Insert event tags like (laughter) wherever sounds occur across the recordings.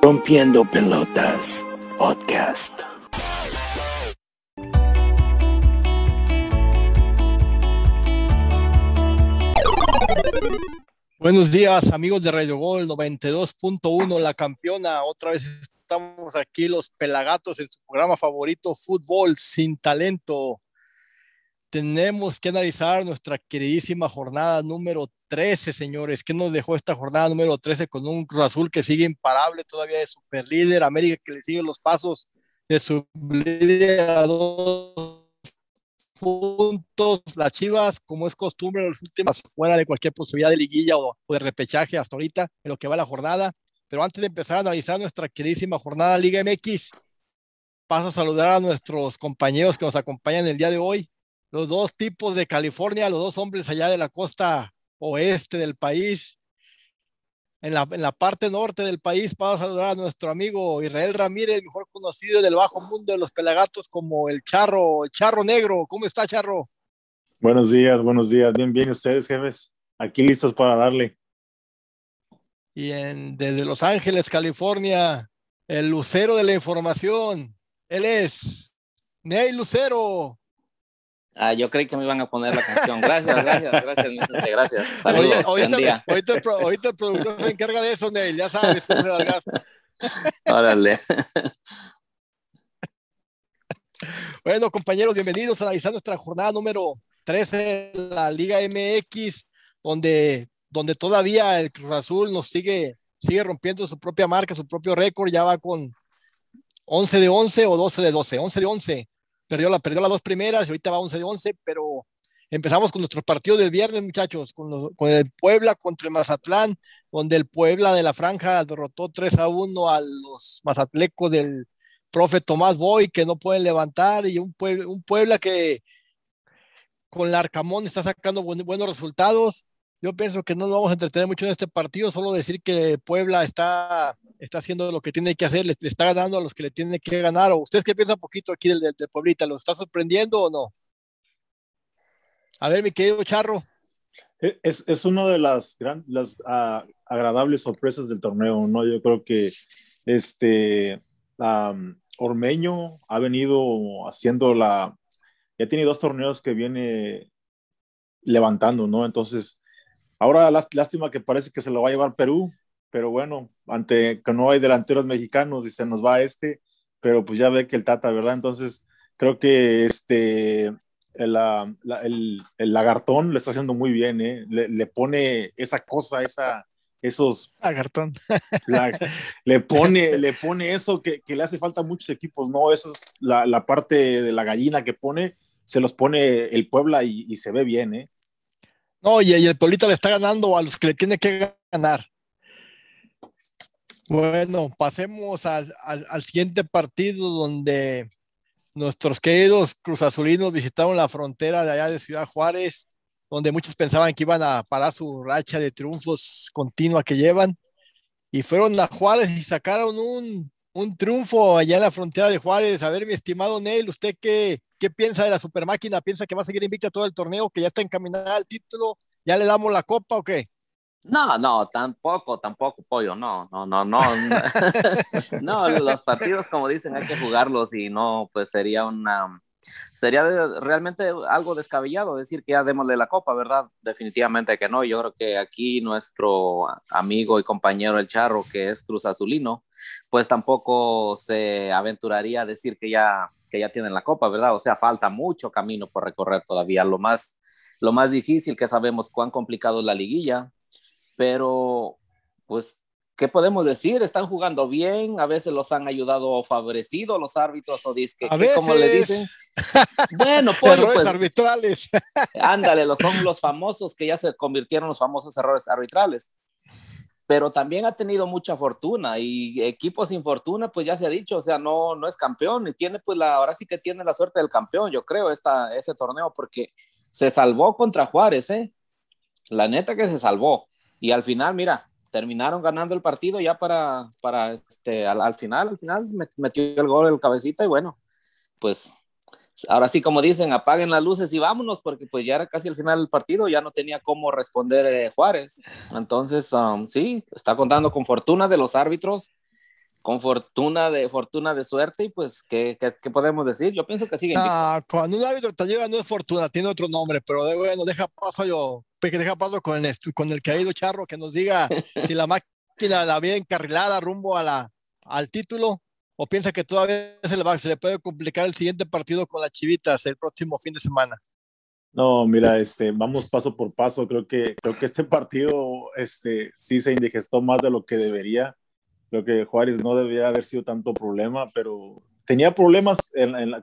Rompiendo Pelotas Podcast. Buenos días, amigos de Radio Gol 92.1, la campeona. Otra vez estamos aquí, los Pelagatos, en su programa favorito, Fútbol sin Talento. Tenemos que analizar nuestra queridísima jornada número 13, señores. ¿Qué nos dejó esta jornada número 13 con un Cruz Azul que sigue imparable todavía de super líder? América que le sigue los pasos de su líder a dos puntos. Las Chivas, como es costumbre, los últimos fuera de cualquier posibilidad de liguilla o, de repechaje hasta ahorita en lo que va la jornada. Pero antes de empezar a analizar nuestra queridísima jornada Liga MX, paso a saludar a nuestros compañeros que nos acompañan el día de hoy. Los dos tipos de California, los dos hombres allá de la costa oeste del país. En la, en la parte norte del país, paso a saludar a nuestro amigo Israel Ramírez, mejor conocido del bajo mundo de los pelagatos como el Charro, el Charro Negro. ¿Cómo está, Charro? Buenos días, buenos días. Bien, bien, ustedes, jefes. Aquí listos para darle. Y en, desde Los Ángeles, California, el lucero de la información. Él es Ney Lucero. Ah, yo creí que me iban a poner la canción. Gracias, gracias, gracias, Vicente, gracias. Saludos, buen día. ahorita el productor se encarga de eso, Ney. Ya sabes. Órale. (laughs) Bueno, compañeros, bienvenidos a analizar nuestra jornada número 13 de la Liga MX, donde, donde todavía el Cruz Azul nos sigue, sigue rompiendo su propia marca, su propio récord, ya va con 11 de 11 o 12 de 12, 11 de 11. Perdió, la, perdió las dos primeras y ahorita va 11 de 11, pero empezamos con nuestros partidos del viernes, muchachos, con, los- con el Puebla contra el Mazatlán, donde el Puebla de la Franja derrotó 3 a 1 a los mazatlecos del profe Tomás Boy, que no pueden levantar, y un Puebla, que con la Arcamón está sacando buen- buenos resultados. Yo pienso que no nos vamos a entretener mucho en este partido, solo decir que Puebla está, está haciendo lo que tiene que hacer, le, le está ganando a los que le tiene que ganar. ¿O ustedes qué piensan poquito aquí del, del, del Pueblita? ¿Lo está sorprendiendo o no? A ver, mi querido Charro. E, Es, es una de las, gran, las ah, agradables sorpresas del torneo, ¿no? Yo creo que este am, Ormeño ha venido haciendo la. Ya tiene dos torneos que viene levantando, ¿no? Entonces, ahora lástima que parece que se lo va a llevar Perú, pero bueno, ante que no hay delanteros mexicanos y se nos va este, pero pues ya ve que el Tata, ¿verdad? Entonces, creo que este el, la- el, el lagartón lo está haciendo muy bien, ¿eh? le, le pone esa cosa, esa, esos, Agartón. (laughs) la- le, pone, le pone eso que, que le hace falta a muchos equipos, ¿no? Esa es la, la parte de la gallina que pone, se los pone el Puebla y, y se ve bien, ¿eh? No, y, el Pueblita le está ganando a los que le tiene que ganar. Bueno, pasemos al, al, siguiente partido donde nuestros queridos Cruz Azulinos visitaron la frontera de allá de Ciudad Juárez, donde muchos pensaban que iban a parar su racha de triunfos continua que llevan, y fueron a Juárez y sacaron un, un triunfo allá en la frontera de Juárez. A ver, mi estimado Neil, ¿usted qué, qué piensa de la super máquina? ¿Piensa que va a seguir invicta todo el torneo, que ya está encaminada al título? ¿Ya le damos la copa o qué? No, no, tampoco, tampoco, pollo, no, no, no, no. (laughs) No, los partidos, como dicen, hay que jugarlos y no, pues sería una, sería realmente algo descabellado decir que ya démosle la copa, ¿verdad? Definitivamente que no. Yo creo que aquí nuestro amigo y compañero el Charro, que es Cruz Azulino, pues tampoco se aventuraría a decir que ya, que ya tienen la copa, ¿verdad? O sea, falta mucho camino por recorrer todavía. Lo más, lo más difícil que sabemos cuán complicado es la liguilla, pero pues ¿qué podemos decir? Están jugando bien, a veces los han ayudado o favorecido los árbitros o disque, A ¿qué- ¿cómo le veces. dicen? (laughs) Bueno, pollo, Errores pues, arbitrales. ándale, los son los famosos que ya se convirtieron en los famosos errores arbitrales. Pero también ha tenido mucha fortuna y equipos sin fortuna, pues ya se ha dicho, o sea, no, no es campeón y tiene pues la, ahora sí que tiene la suerte del campeón, yo creo, esta, ese torneo, porque se salvó contra Juárez, ¿eh? La neta que se salvó. Y al final, mira, terminaron ganando el partido ya para, para este, al, al final, al final met- metió el gol el cabecita y bueno, pues ahora sí como dicen, apaguen las luces y vámonos porque pues ya era casi el final del partido, ya no tenía cómo responder eh, Juárez. Entonces, um, sí, está contando con fortuna de los árbitros con fortuna de fortuna de suerte y pues ¿qué, qué, podemos decir? Yo pienso que sigue. Ah, cuando un árbitro te llega no es fortuna, tiene otro nombre, pero de bueno, deja paso yo, deja paso con el, con el querido Charro que nos diga (laughs) si la máquina la viene encarrilada rumbo a la, al título o piensa que todavía se le, va, se le puede complicar el siguiente partido con las Chivitas el próximo fin de semana. No, mira, este, vamos paso por paso. Creo que, creo que este partido este, sí se indigestó más de lo que debería. Creo que Juárez no debería haber sido tanto problema, pero tenía problemas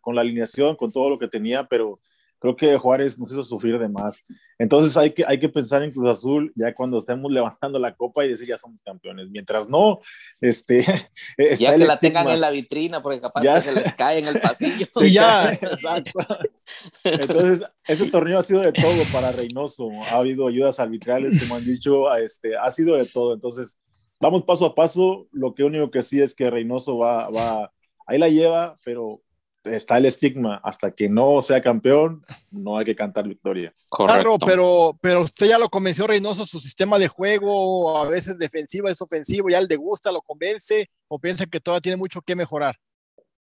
con la alineación, con todo lo que tenía, pero creo que Juárez nos hizo sufrir de más. Entonces hay que, hay que pensar en Cruz Azul ya cuando estemos (laughs) levantando la copa y decir ya somos campeones. Mientras no, este... (laughs) ya que la tengan en la vitrina, porque capaz que se les cae en el pasillo. (laughs) Sí, ya, exacto. Entonces, ese torneo ha sido de todo para Reynoso. Ha habido ayudas arbitrales, como han dicho, este, ha sido de todo. Entonces, vamos paso a paso. Lo que único que sí es que Reynoso va, va, ahí la lleva, pero está el estigma. Hasta que no sea campeón, no hay que cantar victoria. Claro, pero, pero usted ya lo convenció Reynoso, su sistema de juego, a veces defensivo, es ofensivo, ya le gusta, lo convence, o piensa que todavía tiene mucho que mejorar.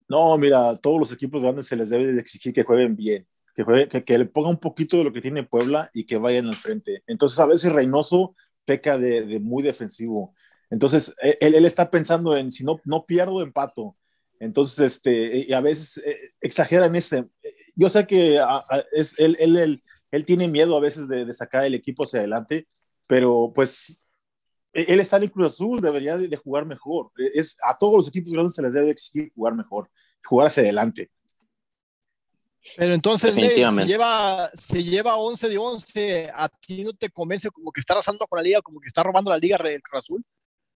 No, mira, todos los equipos grandes se les debe de exigir que jueguen bien, que, que, que, le ponga un poquito de lo que tiene Puebla y que vayan al frente. Entonces, a veces Reynoso peca de, de muy defensivo. Entonces, e, él, él, está pensando en si no, no pierdo, empato. Entonces, este, y a veces eh, exagera en ese. Yo sé que a, a, es, él, él, él, él, tiene miedo a veces de, de, sacar el equipo hacia adelante, pero pues e, él está en el Cruz Azul, debería de, de, jugar mejor. Es, a todos los equipos grandes se les debe exigir jugar mejor, jugar hacia adelante. Pero entonces, si lleva, si lleva 11 de 11, ¿a ti no te convence como que está arrasando con la liga, como que está robando la liga el Cruz Azul?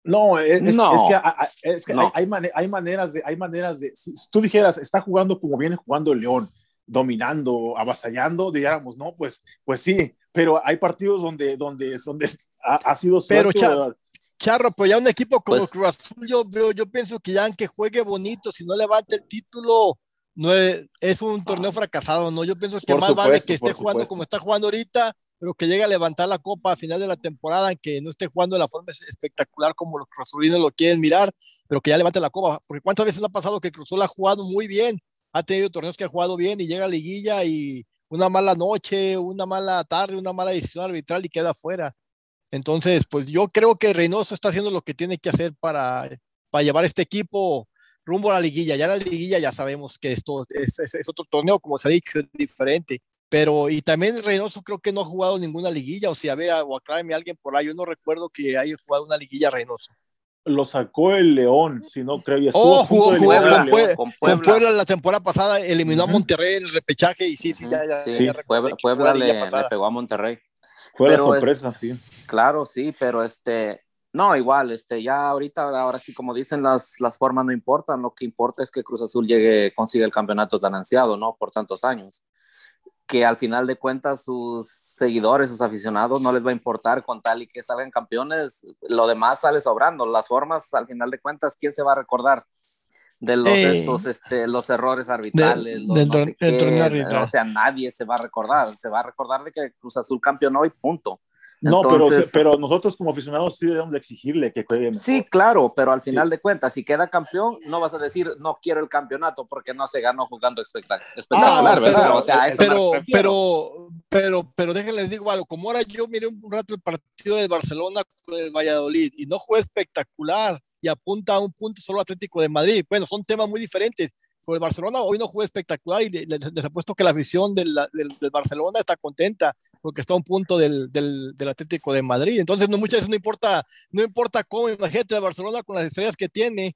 No, es, no, es que, es que no. hay, hay, maneras de, hay maneras de, si tú dijeras, está jugando como viene jugando el León, dominando, avasallando, dijéramos, no, pues, pues sí, pero hay partidos donde, donde, donde ha, ha sido suerte, Pero Char Charro, pues ya un equipo como pues, Cruz Azul, yo, yo, yo, pienso que ya aunque juegue bonito, si no levanta el título, no es, es un torneo fracasado, ¿no? Yo pienso que más supuesto, vale que esté jugando como está jugando ahorita, pero que llegue a levantar la copa a final de la temporada, que no esté jugando de la forma espectacular como los cruzulinos lo quieren mirar, pero que ya levante la copa, porque cuántas veces ha pasado que Cruzul ha jugado muy bien, ha tenido torneos que ha jugado bien y llega a liguilla y una mala noche, una mala tarde, una mala decisión arbitral y queda fuera. Entonces, pues yo creo que Reynoso está haciendo lo que tiene que hacer para, para llevar este equipo rumbo a la liguilla. Ya la liguilla ya sabemos que esto es, es, es otro torneo, como se ha dicho, es diferente pero y también Reynoso creo que no ha jugado ninguna liguilla, o si a ver, o aclárame alguien por ahí, yo no recuerdo que haya jugado una liguilla Reynoso. Lo sacó el León, si no creo. Y oh, jugó, jugó con, Puebla, con, Puebla. con, Puebla, la temporada pasada, eliminó uh -huh. a Monterrey en el repechaje y sí, sí, ya, ya, sí, ya Puebla, Puebla le, le, pegó a Monterrey. Fue pero la sorpresa, es, sí. Claro, sí, pero este, no, igual, este, ya ahorita, ahora sí, como dicen, las, las formas no importan, lo que importa es que Cruz Azul llegue, consiga el campeonato tan ansiado, ¿no? Por tantos años que al final de cuentas sus seguidores, sus aficionados, no les va a importar con tal y que salgan campeones, lo demás sale sobrando, las formas, al final de cuentas, ¿quién se va a recordar? De los, estos, este, los errores arbitrales, de, los del no sé qué, arbitral. o sea, nadie se va a recordar, se va a recordar de que Cruz Azul campeonó y punto. No, Entonces, pero, pero nosotros como aficionados sí debemos de exigirle que juegue mejor. Sí, claro, pero al final sí. de cuentas, si queda campeón, no vas a decir no quiero el campeonato porque no se ganó jugando espectacular, ah, ¿verdad? o sea, pero, pero, pero, pero déjenles digo algo, como ahora yo miré un rato el partido del Barcelona con el Valladolid y no fue espectacular y apunta a un punto solo Atlético de Madrid. Bueno, son temas muy diferentes. Por el Barcelona hoy no juega espectacular y les, les apuesto que la afición del, del, del, Barcelona está contenta porque está a un punto del, del, Atlético de Madrid. Entonces, no, muchas veces no importa, no importa cómo, imagínate el Barcelona con las estrellas que tiene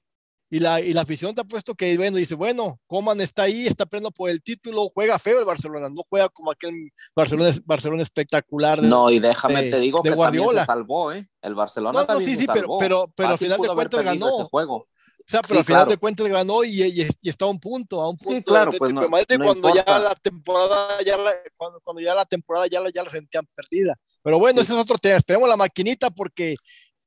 y la, y la afición te ha puesto que, bueno, dice, bueno, Coman está ahí, está peleando por el título, juega feo el Barcelona, no juega como aquel Barcelona, Barcelona espectacular. De, no, y déjame de, te digo que Guardiola. también se salvó, ¿eh? El Barcelona no, no, también sí, se sí, salvó. pero, pero, pero al final de cuentas ganó. Juego. O sea, pero sí, al final claro. de cuentas ganó y, y, y, está a un punto, a un punto. Sí, claro, pues no, Madrid, no cuando importa. ya la temporada, ya la, cuando, cuando, ya la temporada ya la, ya la sentían perdida. Pero bueno, sí. ese es otro tema. Esperemos la maquinita porque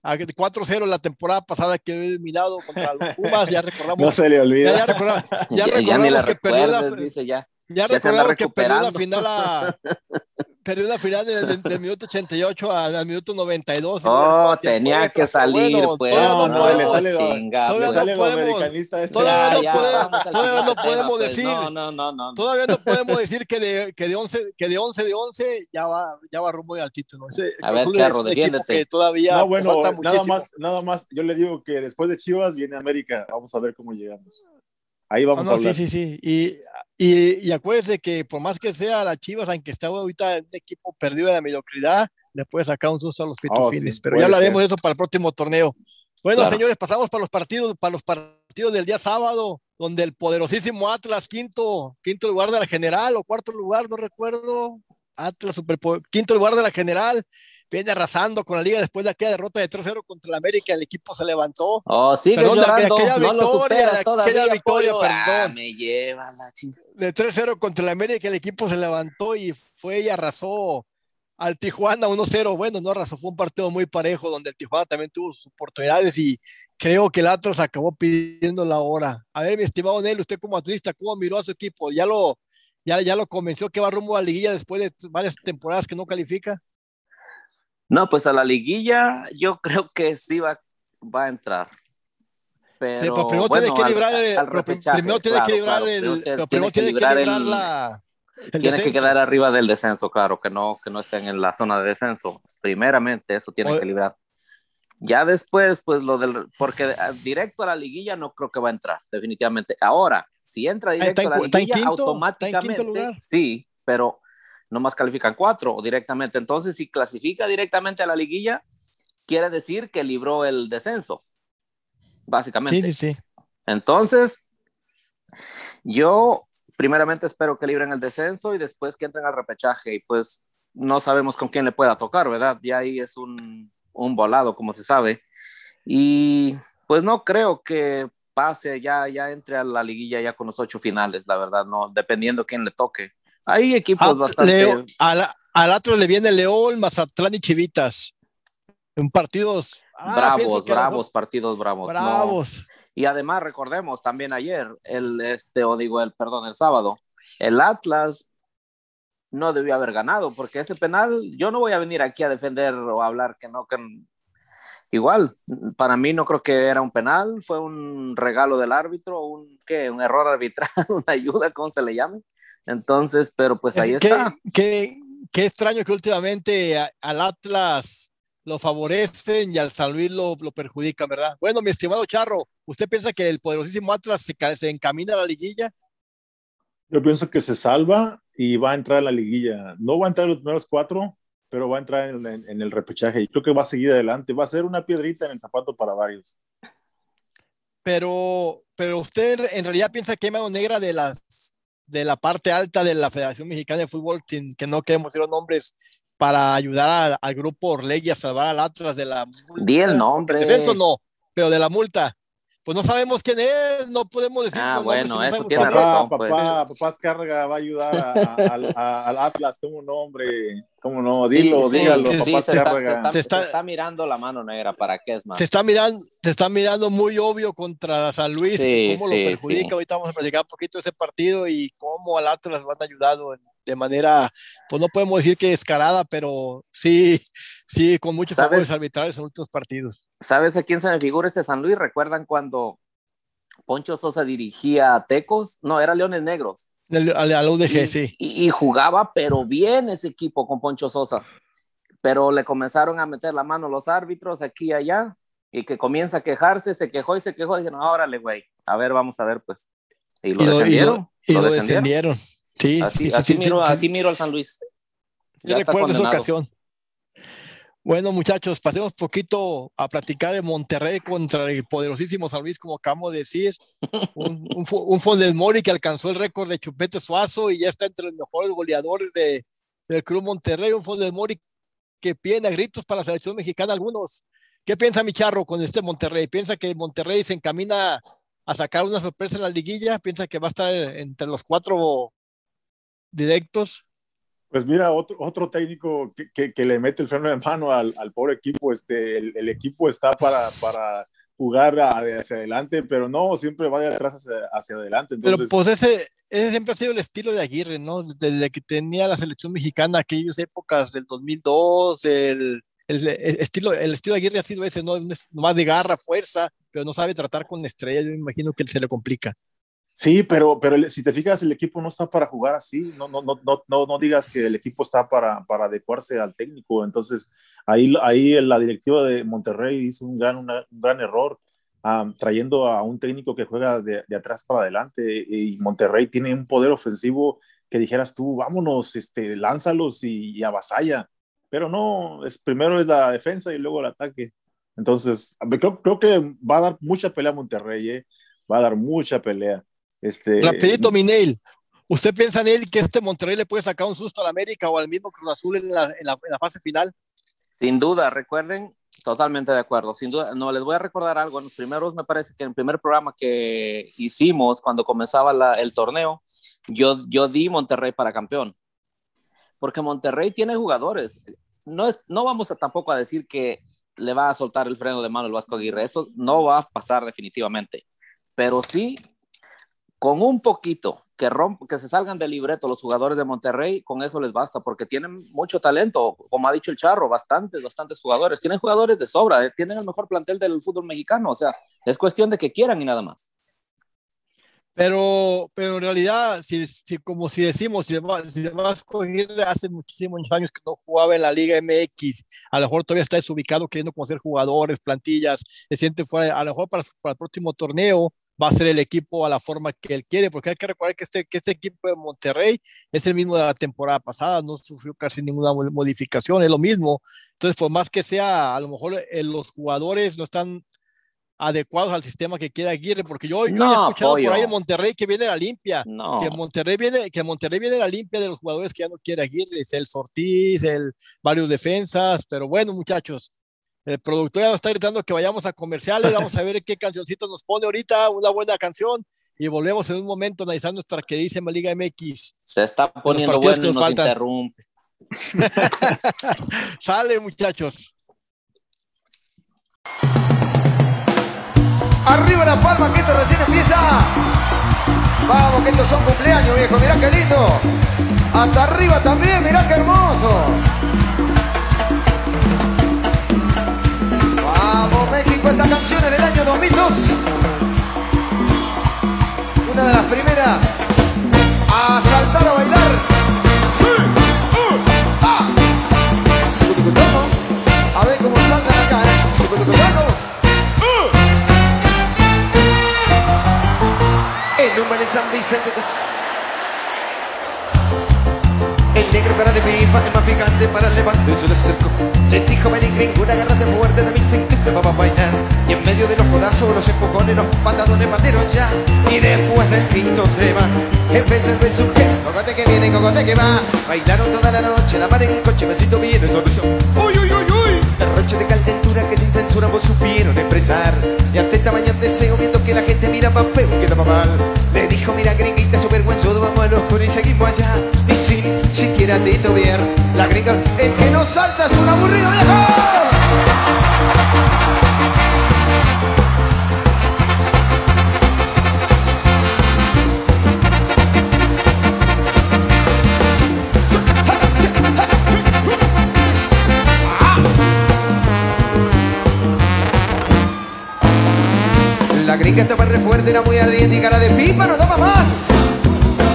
a 4-0 la temporada pasada que eliminado contra los Pumas, ya (laughs) recordamos. no se le olvida. Ya, ya recordamos, ya (laughs) ya, que perdió la, dice ya. Ya, Ya recordamos que perdió la final a, (laughs) perdió la final del, del- del minuto 88 al, al minuto 92. Oh, tenía que salir, bueno, pues. todavía no, no, no, le podemos, chinga, todavía Le pues. no podemos- este. todavía Ya, no ya, podemos- vamos al todavía no tema, podemos pues. decir. No, no, no, no. no. Todavía no podemos (laughs) decir que de, que de 11 que de 11 de 11 ya va ya va rumbo al título. Ese- A ver, Charro, defiéndete. todavía No, bueno, falta nada muchísimo. más, nada más. Yo le digo que después de Chivas viene América. Vamos a ver cómo llegamos. Ahí Ah, vamos no, a hablar. sí, sí, sí. Y, y, y acuérdese que por más que sea la Chivas, aunque está ahorita en un equipo perdido de la mediocridad, le puede sacar un susto a los pitufines. Oh, sí, Pero ya hablaremos de eso para el próximo torneo. Bueno, Claro. señores, pasamos para los partidos, para los partidos del día sábado, donde el poderosísimo Atlas, quinto, quinto lugar de la general o cuarto lugar, no recuerdo. Atlas, super, quinto lugar de la general, viene arrasando con la liga después de aquella derrota de 3-0 contra el América. El equipo se levantó. Oh, sigue Perdón, de llorando, aquella no lo victoria, de superas aquella victoria, pollo. Ah, perdón. me lleva la chingada. de 3-0 contra el América, el equipo se levantó y fue y arrasó al Tijuana 1-0. Bueno, no arrasó, fue un partido muy parejo donde el Tijuana también tuvo sus oportunidades y creo que el Atlas acabó pidiendo la hora. A ver, mi estimado Nel, usted como atlista, ¿cómo miró a su equipo? ¿Ya lo, ya, ya lo convenció que va rumbo a la liguilla después de varias temporadas que no califica? No, pues a la liguilla yo creo que sí va, va a entrar. Pero, Pero primero bueno, tiene que al- librar el, al repechaje, primero tiene claro, que librar claro, el, pero primero tiene que librar librar el- la el tiene que quedar arriba del descenso, claro, que no, que no estén en la zona de descenso. Primeramente, eso tiene que librar. Ya después, pues lo del, porque ah, directo a la liguilla no creo que va a entrar, definitivamente. Ahora, si entra directo está en a la liguilla, quinto, automáticamente, sí, pero nomás califican cuatro directamente. Entonces, si clasifica directamente a la liguilla, quiere decir que libró el descenso, básicamente. Sí, sí, sí. Entonces, yo primeramente espero que libren el descenso y después que entren al repechaje y pues no sabemos con quién le pueda tocar, ¿verdad? Ya ahí es un, un volado, como se sabe. Y pues no creo que pase, ya, ya entre a la liguilla ya con los ocho finales, la verdad, no, dependiendo quién le toque. Hay equipos Ah, bastante... Leo- al, al Atlas le viene León, Mazatlán y Chivitas. En partidos ah, bravos, bravos, partidos bravos. mejor- no. bravos. Y además recordemos también ayer, el este, o digo el, perdón, el sábado, el Atlas no debió haber ganado, porque ese penal, yo no voy a venir aquí a defender o a hablar que no, que igual, para mí no creo que era un penal, fue un regalo del árbitro, un, ¿qué? un error arbitral, (laughs) una ayuda, como se le llame. Entonces, pero pues ahí Es que- está. Qué, qué extraño que últimamente a- al Atlas lo favorecen y al San Luis lo, lo perjudican, ¿verdad? Bueno, mi estimado Charro, ¿usted piensa que el poderosísimo Atlas se, se encamina a la liguilla? Yo pienso que se salva y va a entrar a la liguilla. No va a entrar en los primeros cuatro, pero va a entrar en, en- en el repechaje y creo que va a seguir adelante. Va a ser una piedrita en el zapato para varios. Pero, pero usted en realidad piensa que hay mano negra de las de la parte alta de la Federación Mexicana de Fútbol, sin que no queremos decir los nombres, para ayudar al, al grupo Orlegui a salvar al Atlas de la multa. Di el nombre. Descenso no, pero de la multa. Pues no sabemos quién es, no podemos decir Ah, los nombres bueno, no eso tiene. Papá, razón, pues. papá, papá Escárraga va a ayudar a- a- al- a- al Atlas. ¿Cómo no, hombre? ¿Cómo no? Dilo, sí, dígalo, sí, papá se, está, se está- Se está- se está mirando la mano negra, ¿para qué es más? Se está mirando, se está mirando muy obvio contra San Luis, Sí, cómo sí, lo perjudica. sí. Ahorita vamos a platicar un poquito de ese partido y cómo al Atlas lo han ayudado en- de manera, pues no podemos decir que descarada, pero sí, sí, con muchos favores arbitrales en últimos partidos. ¿Sabes a quién se me figura este San Luis? ¿Recuerdan cuando Poncho Sosa dirigía a Tecos? No, era Leones Negros. Al, al- al UDG, y, sí. y- y jugaba, pero bien ese equipo con Poncho Sosa. Pero le comenzaron a meter la mano los árbitros aquí y allá, y que comienza a quejarse, se quejó y se quejó. Dijeron, órale, güey, a ver, vamos a ver, pues. Y lo Y lo, y lo- defendieron. y lo lo defendieron. descendieron. Sí, Así, sí, sí, así sí, miro, sí, así miro al San Luis. Yo Ya está recuerdo esa ocasión. Bueno, muchachos, pasemos poquito a platicar de Monterrey contra el poderosísimo San Luis, como acabamos de decir. (laughs) Un, un, un Mori que alcanzó el récord de Chupete Suazo y ya está entre los mejores goleadores de, del Club Monterrey. Un Funes Mori que piden a gritos para la selección mexicana algunos. ¿Qué piensa mi charro con este Monterrey? ¿Piensa que Monterrey se encamina a sacar una sorpresa en la liguilla? ¿Piensa que va a estar entre los cuatro directos? Pues mira, otro, otro técnico que, que- que le mete el freno de mano al, al pobre equipo. Este, el, el equipo está para, para jugar hacia adelante, pero no, siempre va de atrás hacia, adelante. Pero pues ese, ese siempre ha sido el estilo de Aguirre, ¿no? Desde que tenía la selección mexicana, aquellas épocas del 2002, el, el, estilo, el estilo de Aguirre ha sido ese, ¿no? Más de garra, fuerza, pero no sabe tratar con estrellas, yo me imagino que se le complica. Sí, pero, pero si te fijas, el equipo no está para jugar así. No, no, no, no, no digas que el equipo está para, para adecuarse al técnico. Entonces, ahí, ahí la directiva de Monterrey hizo un gran, un gran error trayendo a un técnico que juega de, de, atrás para adelante. Y Monterrey tiene un poder ofensivo que dijeras tú, vámonos, este, lánzalos y, y avasalla. Pero no, es, primero es la defensa y luego el ataque. Entonces, creo, creo que va a dar mucha pelea a Monterrey, ¿eh? va a dar mucha pelea. Este, Rapidito, Minel. ¿Usted piensa en él que este Monterrey le puede sacar un susto al América o al mismo Cruz Azul en la, en la, fase final? Sin duda, recuerden, totalmente de acuerdo. Sin duda, no les voy a recordar algo. En los primeros, me parece que en el primer programa que hicimos cuando comenzaba la, el torneo, yo, yo di Monterrey para campeón. Porque Monterrey tiene jugadores. No, es, no vamos a tampoco a decir que le va a soltar el freno de mano el Vasco Aguirre. Eso no va a pasar definitivamente. Pero sí con un poquito que, romp, que se salgan del libreto los jugadores de Monterrey, con eso les basta, porque tienen mucho talento, como ha dicho el Charro, bastantes, bastantes jugadores. Tienen jugadores de sobra, eh, tienen el mejor plantel del fútbol mexicano, o sea, es cuestión de que quieran y nada más. Pero, pero en realidad, si, si como si decimos, si, si Vasco hace muchísimos años que no jugaba en la Liga MX, a lo mejor todavía está desubicado queriendo conocer jugadores, plantillas, se siente fuera, a lo mejor para, para el próximo torneo va a ser el equipo a la forma que él quiere, porque hay que recordar que este, que este equipo de Monterrey es el mismo de la temporada pasada, no sufrió casi ninguna modificación, es lo mismo. Entonces, por más que sea, a lo mejor eh, los jugadores no están adecuados al sistema que quiere Aguirre, porque yo, he escuchado por ahí en Monterrey que viene la limpia, que Monterrey viene, que Monterrey viene la limpia de los jugadores que ya no quiere Aguirre, es el Sortiz, el varios defensas, pero bueno, muchachos, el productor ya nos está gritando que vayamos a comerciales. Vamos a ver qué cancioncito nos pone ahorita, una buena canción. Y volvemos en un momento analizando nuestra queridísima Liga MX. Se está poniendo bueno y nos interrumpe. (laughs) Sale, muchachos. Arriba la palma, que esto recién empieza. Vamos, que estos son cumpleaños, viejo. Mirá qué lindo. Hasta arriba también, mirá qué hermoso. esta canción en el año 2002. Una de las primeras a saltar a bailar. Ah. A ver cómo saltan acá, ¿eh? San Vicente. El negro cara de pipa, el más picante para el levante se le acercó. Le dijo, ven gringo, agárrate fuerte de mi cinturón, vamos a bailar. Y en medio de los codazos, los empujones, los patadones pateros ya. Y después del quinto tema, empezó el besuque. Cocote que viene, cocote que va. Bailaron toda la noche, la mar en coche, besito viene, sonrisó. Uy, uy, uy, uy. Derroche de calentura que sin censura vos supieron expresar. Y ante esta mañana deseo, viendo que la gente mira pa' feo y queda mal. Le dijo, mira gringuita, su vergüenzudo, vamos al oscuro y seguimos allá. Y sin siquiera titubear, la gringa, el que no salta es un aburrido viejo. La gringa estaba re fuerte, era muy ardiente y cara de pipa no daba más.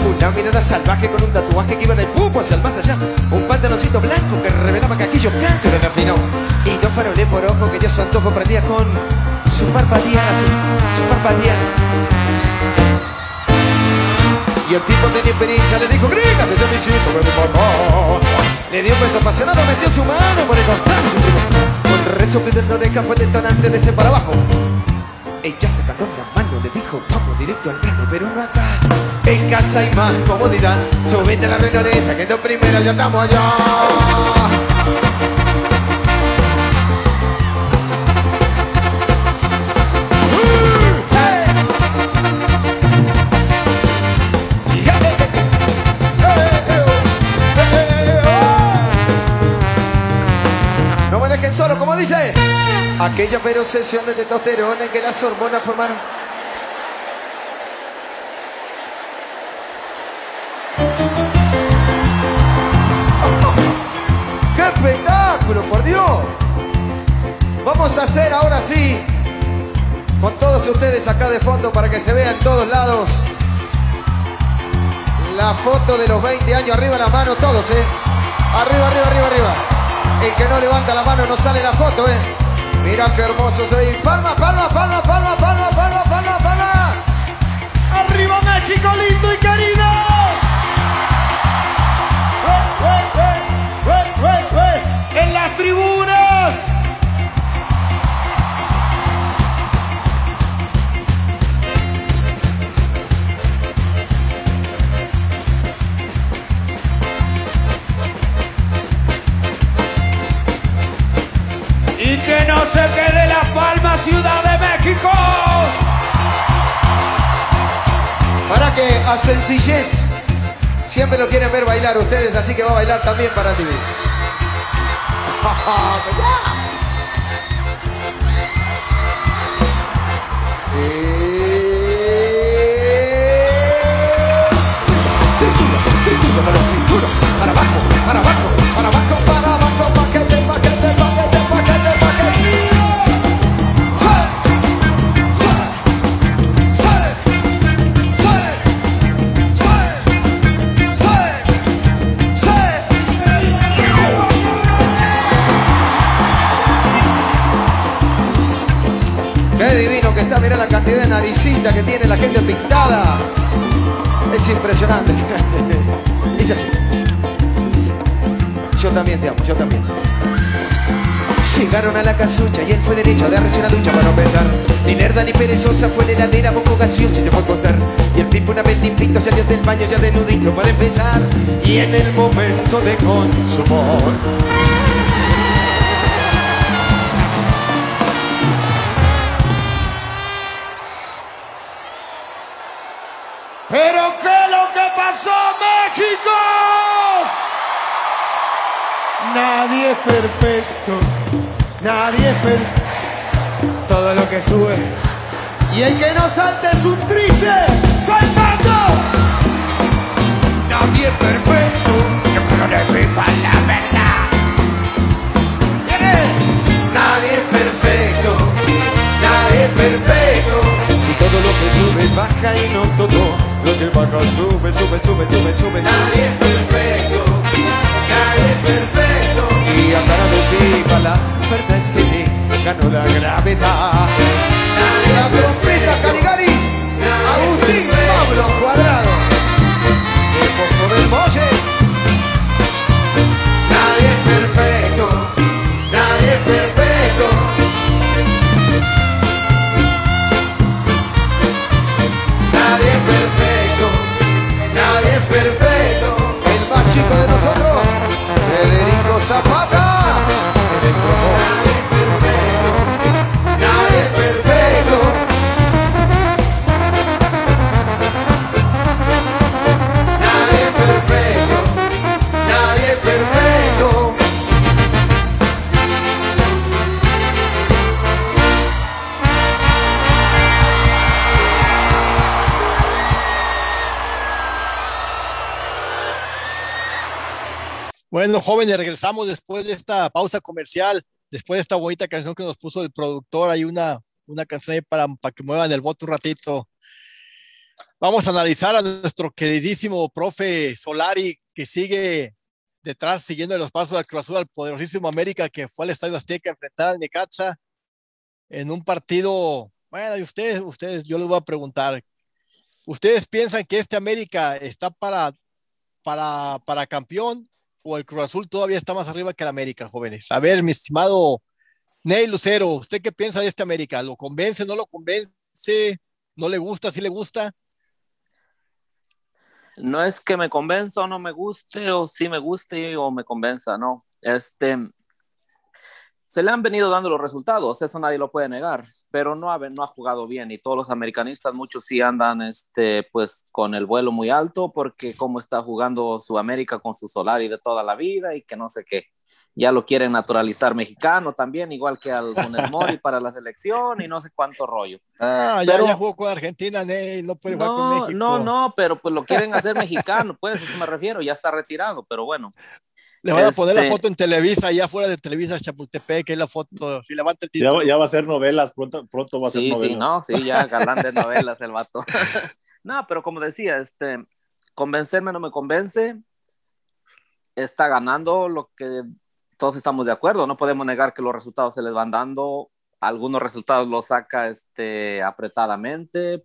Una mirada salvaje con un tatuaje que iba del pupo hacia el más allá. Un pantaloncito blanco que revelaba que aquí yo canto era fino. Y dos faroles por ojo que yo su antojo prendía con su parpadeada, su, su Y el tipo tenía experiencia, le dijo, gringas, ese vicioso de mi mamá. Le dio un beso apasionado, metió su mano por el costado. Con rezo de fue detonante de ese para abajo. Ella sacando la mano le dijo, vamos directo al grano, pero no acá. En casa hay más comodidad. Subiste la renoneta, que primero ya estamos allá. No me dejen solo, como dice. Aquella ferocesión de testosterona en que las hormonas formaron. ¡Qué espectáculo, por Dios! Vamos a hacer ahora sí, con todos ustedes acá de fondo para que se vea en todos lados, la foto de los 20 años. Arriba la mano, todos, ¿eh? Arriba, arriba, arriba, arriba. El que no levanta la mano no sale la foto, ¿eh? Mira qué hermoso ve. Palma, palma, palma, palma, palma, palma, palma, palma. ¡Arriba México lindo y querido! ¡Eh, eh, eh! ¡En las tribunas! Sencillez siempre lo quieren ver bailar ustedes, así que va a bailar también para ti. (laughs) que tiene la gente pintada. Es impresionante, fíjate. Dice así. Yo también te amo, yo también. Llegaron a la casucha y él fue derecho a darse una ducha para no petar. Ni nerda ni perezosa fue la heladera, poco gaseosa y se fue a contar. Y el pipo una vez limpito salió del baño ya deludito para empezar. Y en el momento de consumo. Nadie es perfecto. Todo lo que sube. Y el que no salte es un triste, saltando. Nadie es perfecto, yo creo que viva la verdad. Nadie es perfecto, nadie es perfecto. Y todo lo que sube baja y no todo lo que baja sube, sube, sube, sube, sube. Nadie es perfecto, nadie es perfecto. Verdad es que ganó la gravedad. La trompeta Caligaris, Agustín Pablo Cuadrado. El pozo del Jóvenes, regresamos después de esta pausa comercial, después de esta bonita canción que nos puso el productor. Hay una, una canción ahí para, para que muevan el voto un ratito. Vamos a analizar a nuestro queridísimo profe Solari, que sigue detrás, siguiendo los pasos del Cruz Azul, al poderosísimo América, que fue al Estadio Azteca a enfrentar al Necaxa en un partido. Bueno, y ustedes, ustedes, yo les voy a preguntar, ¿ustedes piensan que este América está para, para, para campeón o el Cruz Azul todavía está más arriba que el América, jóvenes? A ver, mi estimado Ney Lucero, ¿usted qué piensa de este América? ¿Lo convence, no lo convence? ¿No le gusta, sí le gusta? no es que me convenza o no me guste, o sí me guste o me convenza, no. Este, se le han venido dando los resultados, eso nadie lo puede negar, pero no ha, no ha jugado bien y todos los americanistas, muchos sí andan este, pues con el vuelo muy alto porque como está jugando Sudamérica con su Solari de toda la vida y que no sé qué, ya lo quieren naturalizar mexicano también, igual que al Funes (laughs) Mori para la selección y no sé cuánto rollo. Ah, ya, Pero- ya jugó con Argentina, no puede jugar con No, México. no, no, pero pues lo quieren hacer mexicano, pues eso me refiero, ya está retirado, pero bueno. Le van a poner la Este- foto en Televisa, allá afuera de Televisa Chapultepec, que es la foto, si levanta el Ya, título. ya va a ser novelas, pronto, pronto va a ser Sí, novelas. sí, no, sí, ya (laughs) galán de novelas el vato. (laughs) no, pero como decía, este, convencerme no me convence. Está ganando lo que todos estamos de acuerdo. No podemos negar que los resultados se les van dando. Algunos resultados los saca este, apretadamente.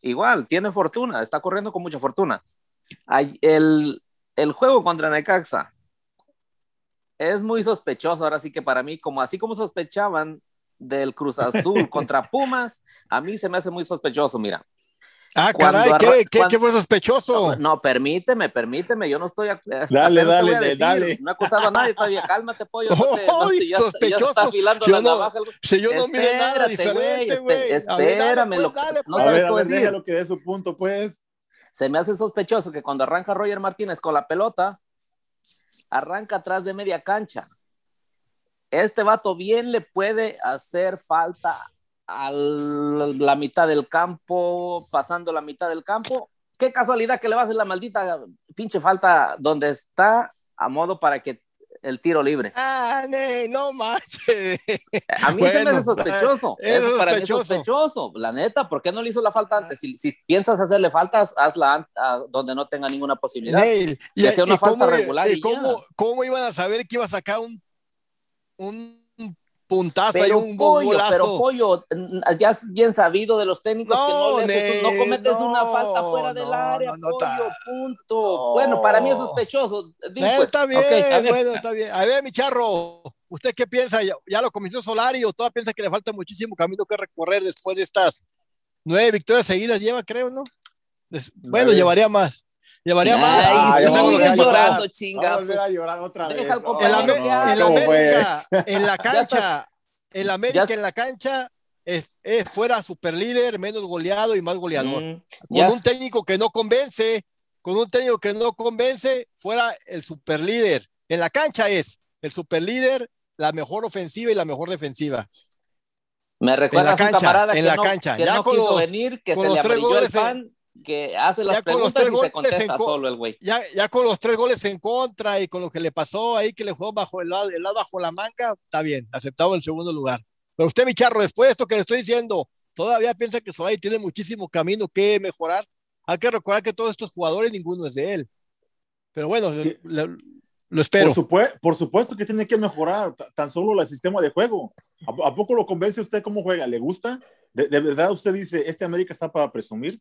Igual, tiene fortuna, está corriendo con mucha fortuna. El, el juego contra Necaxa es muy sospechoso. Ahora sí que para mí, como así como sospechaban del Cruz Azul (laughs) contra Pumas, a mí se me hace muy sospechoso, mira. Ah, Cuando caray, ¿qué, arra- qué, cuando- qué fue sospechoso? No, permíteme, permíteme, yo no estoy. Dale, dale, decir, dale. No he acusado a nadie (laughs) todavía, cálmate, pollo. No te, no ya, ya sospechoso. está afilando Si yo la no- Si yo no nada diferente, espe- güey. Dale, espérame, pues, lo- no a pues. sabes ver, a qué ver, decir. déjalo que dé su punto, pues. Se me hace sospechoso que cuando arranca Roger Martínez con la pelota, arranca atrás de media cancha. Este vato bien le puede hacer falta a la mitad del campo, pasando la mitad del campo. Qué casualidad que le va a hacer la maldita pinche falta donde está a modo para que el tiro libre. Ah, no manches. A mí se me hace sospechoso. es Eso para mí es sospechoso. sospechoso. La neta, ¿por qué no le hizo la falta antes? Si, si piensas hacerle faltas, hazla donde no tenga ninguna posibilidad. Ney, Que sea una falta cómo, regular y cómo, cómo iban a saber que iba a sacar un, un puntazo y Pero un pollo, golazo? pero pollo, n- ya es bien sabido de los técnicos que no, le cometes una falta fuera del área, no, no, pollo, ta- punto. No. Bueno, para mí es sospechoso. Eh, pues. está bien, Ok, a ver. bueno, está bien. A ver, mi charro, ¿usted qué piensa? ¿Ya, ya lo comenzó Solari o todavía piensa que le falta muchísimo camino que recorrer después de estas nueve victorias seguidas? Lleva, creo, ¿no? Bueno, llevaría más. Llevaría más. Ay, sigue llorando, chinga. a llorar otra vez. (laughs) En la, no, que en hable. la ¿cómo América, pues? en la cancha, en la América, en la cancha, es, es fuera super líder, menos goleado y más goleador. Mm, Con ya. un técnico que no convence, con un técnico que no convence, fuera el super líder. En la cancha es el super líder, la mejor ofensiva y la mejor defensiva. Me recuerda En la cancha, camarada en que la no, cancha. que Ya no con quiso los- venir, que con se los le tres el goles en- pan, que hace las Ya con los preguntas tres y se contesta solo el güey. Ya, ya con los tres goles en contra y con lo que le pasó ahí, que le jugó bajo el lado, el lado bajo la manga, está bien, aceptado en segundo lugar. Pero usted, mi charro, después de esto que le estoy diciendo, todavía piensa que Solari tiene muchísimo camino que mejorar. Hay que recordar que todos estos jugadores, ninguno es de él. Pero bueno, Sí. le- lo espero. Por, supue- por supuesto que tiene que mejorar ta- tan solo el sistema de juego. ¿A, a poco lo convence usted cómo juega? ¿Le gusta? ¿De, de verdad usted dice, este América está para presumir?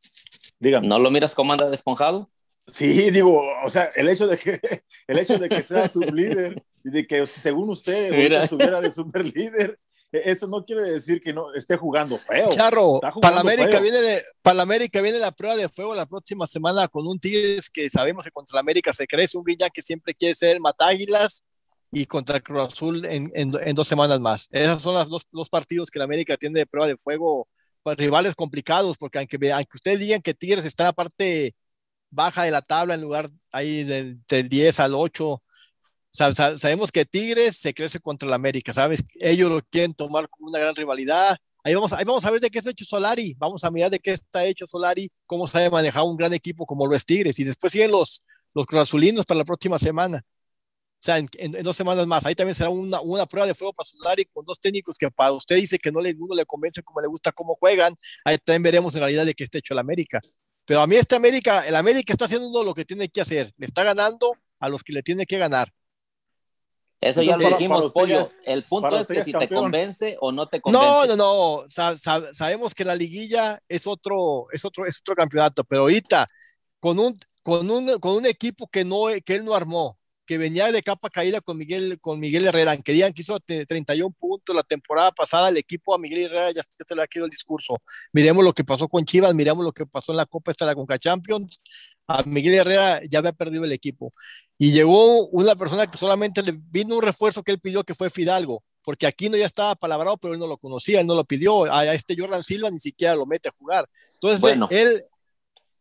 Dígame. ¿No lo miras cómo anda desponjado? Sí, digo, o sea, el hecho de que, (laughs) el hecho de que sea sublíder y de que según usted Mira. estuviera de superlíder, eh, eso no quiere decir que no esté jugando feo. Charro, jugando para la América feo. viene de, para la América viene la prueba de fuego la próxima semana con un Tigres que sabemos que contra la América se crece, un Villa que siempre quiere ser el matáguilas y contra el Cruz Azul en, en, en dos semanas más. Esos son los dos, los partidos que la América tiene de prueba de fuego, rivales complicados, porque aunque, aunque ustedes digan que Tigres está en la parte baja de la tabla en lugar ahí del, del 10 al 8, Sa- sa- sabemos que Tigres se crece contra el América, ¿sabes? Ellos lo quieren tomar como una gran rivalidad. Ahí vamos, ahí vamos a ver de qué está hecho Solari, vamos a mirar de qué está hecho Solari, cómo sabe manejar un gran equipo como lo es Tigres. Y después siguen los, los Azulinos para la próxima semana. O sea, en, en- en dos semanas más. Ahí también será una, una prueba de fuego para Solari con dos técnicos que para usted dice que no le, ninguno le convence como le gusta cómo juegan. Ahí también veremos en realidad de qué está hecho el América. Pero a mí este América, el América está haciendo lo que tiene que hacer. Le está ganando a los que le tiene que ganar. Eso ya Entonces, lo para- dijimos, pollo. ya es- el punto es que ya es si te campeón. convence o no te convence. No, no, no. Sa- sa- sabemos que la liguilla es otro, es otro, es otro campeonato, pero ahorita con un, con un, con un equipo que no, que él no armó, que venía de capa caída con Miguel, con Miguel Herrera, que digan que hizo te- 31 puntos la temporada pasada, el equipo a Miguel Herrera ya se le ha quedado el discurso. Miremos lo que pasó con Chivas, miremos lo que pasó en la Copa esta de la Conca Champions. A Miguel Herrera ya había perdido el equipo. Y llegó una persona que solamente le vino un refuerzo que él pidió, que fue Fidalgo. porque Aquino ya estaba palabrado, pero él no lo conocía, él no lo pidió. A, a este Jordan Silva ni siquiera lo mete a jugar. Entonces, Bueno. él,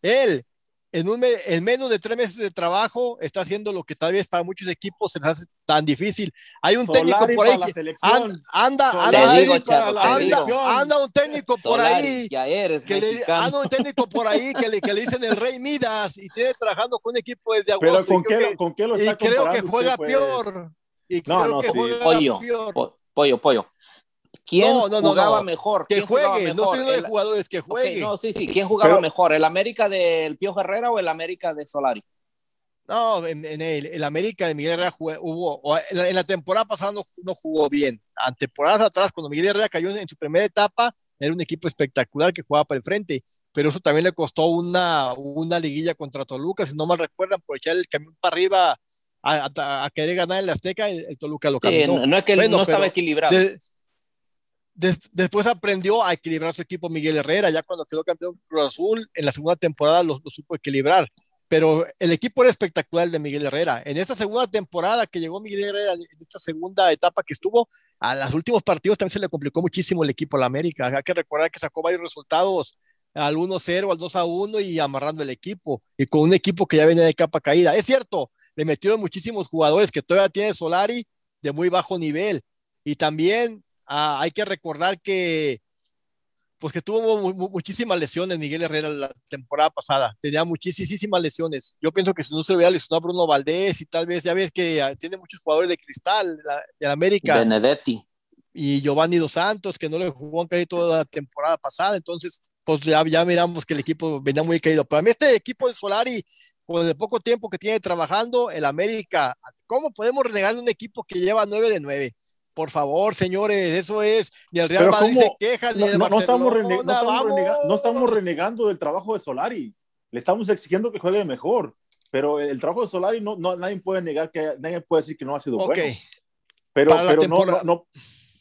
él, en, un en menos de tres meses de trabajo, está haciendo lo que tal vez para muchos equipos se les hace tan difícil. Hay un técnico por ahí que anda, anda, digo, un técnico por Solari, ahí que le, anda un técnico por ahí que le, que le dicen el Rey Midas y tiene trabajando con un equipo desde agosto. Pero ¿con y qué, que- lo- ¿con qué lo y está creo que juega usted, pues? peor. Y No, creo no, que sí. juega Pollo, peor. po- pollo, pollo. ¿Quién No, no, no, jugaba no. mejor? Que ¿Quién jugaba juegue, no mejor? estoy hablando de jugadores, que juegue. no, sí, sí. ¿Quién jugaba Pero- mejor? ¿El América del Pío Herrera o el América de Solari? No, en, en el, el América de Miguel Herrera jugó, hubo, en, la, en la temporada pasada no, no jugó bien. En temporadas atrás, cuando Miguel Herrera cayó en, en su primera etapa, era un equipo espectacular que jugaba para el frente, pero eso también le costó una, una liguilla contra Toluca, si no mal recuerdan, por echar el camión para arriba a, a- a querer ganar en la Azteca, el, el Toluca lo Sí, no, no es que Bueno, no estaba equilibrado. De- des- después aprendió a equilibrar su equipo Miguel Herrera, ya cuando quedó campeón Cruz Azul, en la segunda temporada lo, supo equilibrar. Pero el equipo era espectacular de Miguel Herrera. En esta segunda temporada que llegó Miguel Herrera, en esta segunda etapa que estuvo, a los últimos partidos también se le complicó muchísimo el equipo a la América. Hay que recordar que sacó varios resultados al 1-0, al 2-1 y amarrando el equipo. Y con un equipo que ya venía de capa caída. Es cierto, le metieron muchísimos jugadores que todavía tiene Solari de muy bajo nivel. Y también ah, hay que recordar que pues que tuvo mu- mu- muchísimas lesiones Miguel Herrera la temporada pasada, tenía muchísimas lesiones. Yo pienso que si no se hubiera lesionado a Bruno Valdés y tal vez, ya ves que ah, tiene muchos jugadores de cristal la- de América Benedetti. y Giovanni Dos Santos, que no le jugó casi toda la temporada pasada, entonces pues ya, ya miramos que el equipo venía muy caído. Para mí este equipo de Solari, con el poco tiempo que tiene trabajando, el América, ¿cómo podemos renegarle a un equipo que lleva 9 de 9? Por favor, señores, eso es, ni el Real Madrid se queja, ni No, el no- no estamos, rene- no Barcelona, estamos vamos. renega- no estamos renegando del trabajo de Solari. Le estamos exigiendo que juegue mejor. Pero el trabajo de Solari no, no nadie puede negar que nadie puede decir que no ha sido Ok, bueno. Pero, Para pero no, no, no-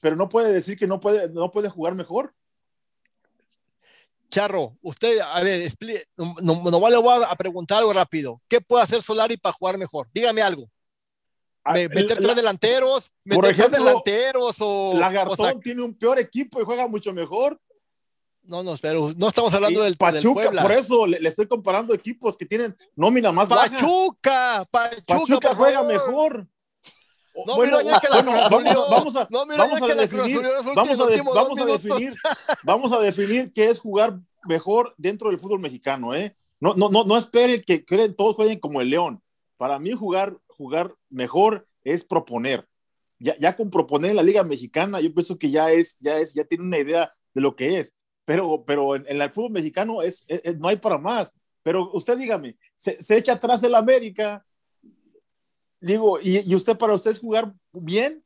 pero no puede decir que no puede, no puede jugar mejor. Charro, usted, a ver, no, no le voy a preguntar algo rápido. ¿Qué puede hacer Solari para jugar mejor? Dígame algo. Ah, Me- meter tres delanteros, por meter tres ejemplo, delanteros o, Lagartón o sea, tiene un peor equipo y juega mucho mejor. no, no, pero no estamos hablando del, del Pachuca, Puebla. por eso le, le estoy comparando equipos que tienen nómina más baja. Pachuca, Pachuca, por juega mejor. No, bueno, mira, ya que la bueno, vamos, a, No, mira, vamos a definir, vamos a, de- vamos a definir, vamos a definir qué es jugar mejor dentro del fútbol mexicano, ¿eh? No, no, no, no esperen que, que todos jueguen como el León. Para mí jugar, jugar mejor es proponer. Ya, ya con proponer en la Liga Mexicana, yo pienso que ya es, ya es, ya tiene una idea de lo que es. Pero, pero en, en el fútbol mexicano es, es- es- no hay para más. Pero usted dígame, se, se echa atrás el América, digo, y, y usted para usted es jugar bien,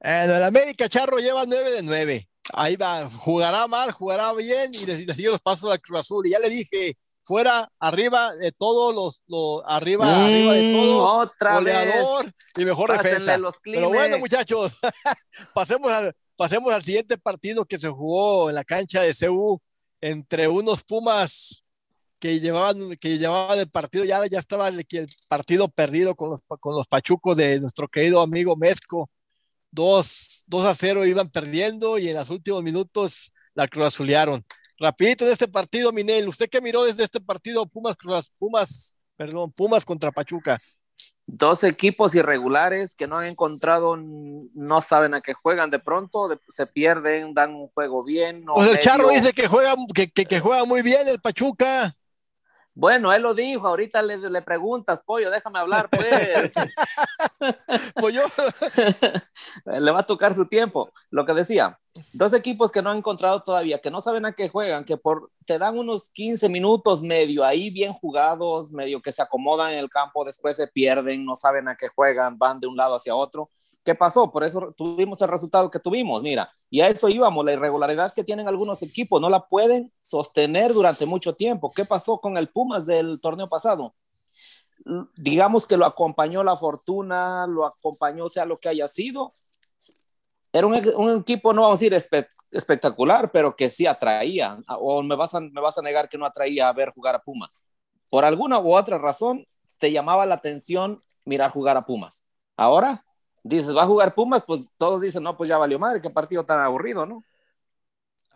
En el América, Charro lleva 9 de 9. Ahí va, jugará mal, jugará bien y le, le sigue los pasos al Cruz Azul. Y ya le dije, fuera, arriba de todos los, los arriba, arriba de Mm, todos, otra goleador y mejor vez. defensa. Pásenle los Pero bueno, muchachos, (laughs) pasemos al, pasemos al siguiente partido que se jugó en la cancha de CU entre unos Pumas que llevaban, que llevaban el partido, ya, ya estaba el, el partido perdido con los, con los pachucos de nuestro querido amigo Mezco. 2, 2 a 0 iban perdiendo y en los últimos minutos la Cruz Azulearon. Rapidito de este partido, Minel, ¿usted qué miró desde este partido Pumas, Pumas, perdón, Pumas contra Pachuca? Dos equipos irregulares que no han encontrado, no saben a qué juegan. De pronto de- se pierden, dan un juego bien. o Pues el medio- Charro dice que juega, que, que, que juega muy bien el Pachuca. Bueno, él lo dijo, ahorita le, le preguntas, pollo, déjame hablar, pues. (laughs) Pues yo, (laughs) le va a tocar su tiempo. Lo que decía, dos equipos que no han encontrado todavía, que no saben a qué juegan, que por, te dan unos 15 minutos medio ahí bien jugados, medio que se acomodan en el campo, después se pierden, no saben a qué juegan, van de un lado hacia otro. ¿Qué pasó? Por eso tuvimos el resultado que tuvimos, mira, y a eso íbamos, la irregularidad que tienen algunos equipos, no la pueden sostener durante mucho tiempo. ¿Qué pasó con el Pumas del torneo pasado? digamos que lo acompañó la fortuna, lo acompañó sea lo que haya sido. Era un, equipo, no vamos a decir espe espectacular, pero que sí atraía. O me vas, a, me vas a negar que no atraía a ver jugar a Pumas. Por alguna u otra razón, te llamaba la atención mirar jugar a Pumas. Ahora, dices, va a jugar Pumas, pues todos dicen, no, pues ya valió madre, qué partido tan aburrido, ¿no?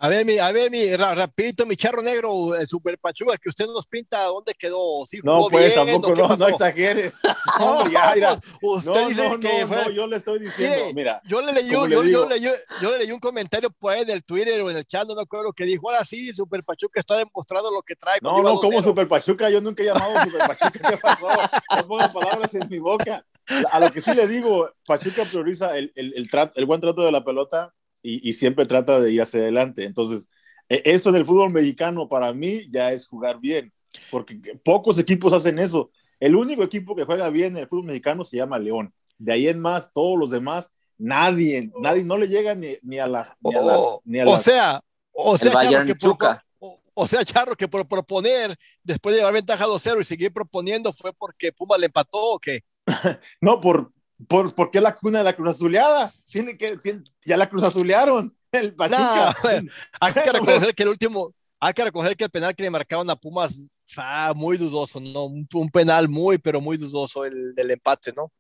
A ver, mi, a ver, mi, ra- rapidito, mi charro negro, el Super Pachuca, que usted nos pinta, ¿dónde quedó? ¿Sí No, pues bien, tampoco, no, no exageres. (laughs) No, ya, mira. usted No, dice no, que no, fue- no, yo le estoy diciendo, Mire, mira, Yo le leí, un- le yo, yo yo le leí un comentario por ahí en el Twitter o en el chat, no me acuerdo, que dijo, ahora sí, Super Pachuca está demostrando lo que trae. no, no, como 2-0". Super Pachuca, yo nunca he llamado Super Pachuca, ¿qué pasó? (laughs) No pongan palabras en mi boca. A lo que sí le digo, Pachuca prioriza el, el, el, trato- el buen trato de la pelota y, y siempre trata de ir hacia adelante. Entonces, e- eso en el fútbol mexicano para mí ya es jugar bien, porque pocos equipos hacen eso. El único equipo que juega bien en el fútbol mexicano se llama León. De ahí en más, todos los demás, nadie, nadie, no le llega ni, ni a las... Ni a las, O- ni a o las- sea, o sea, Charro, Bayern que por, Chuca. o, o sea, Charro, que por proponer, después de llevar ventaja 2-0 y seguir proponiendo, fue porque Puma le empató o qué? (laughs) No, por, por, ¿por qué la cuna de la cruz azuleada? Tiene que, tiene- ya la cruz azulearon. El Pachuca. No, (laughs) hay que (laughs) reconocer que el último, hay que reconocer que el penal que le marcaron a Pumas, ah, muy dudoso, ¿no? Un, un penal muy, pero muy dudoso el del empate, ¿no?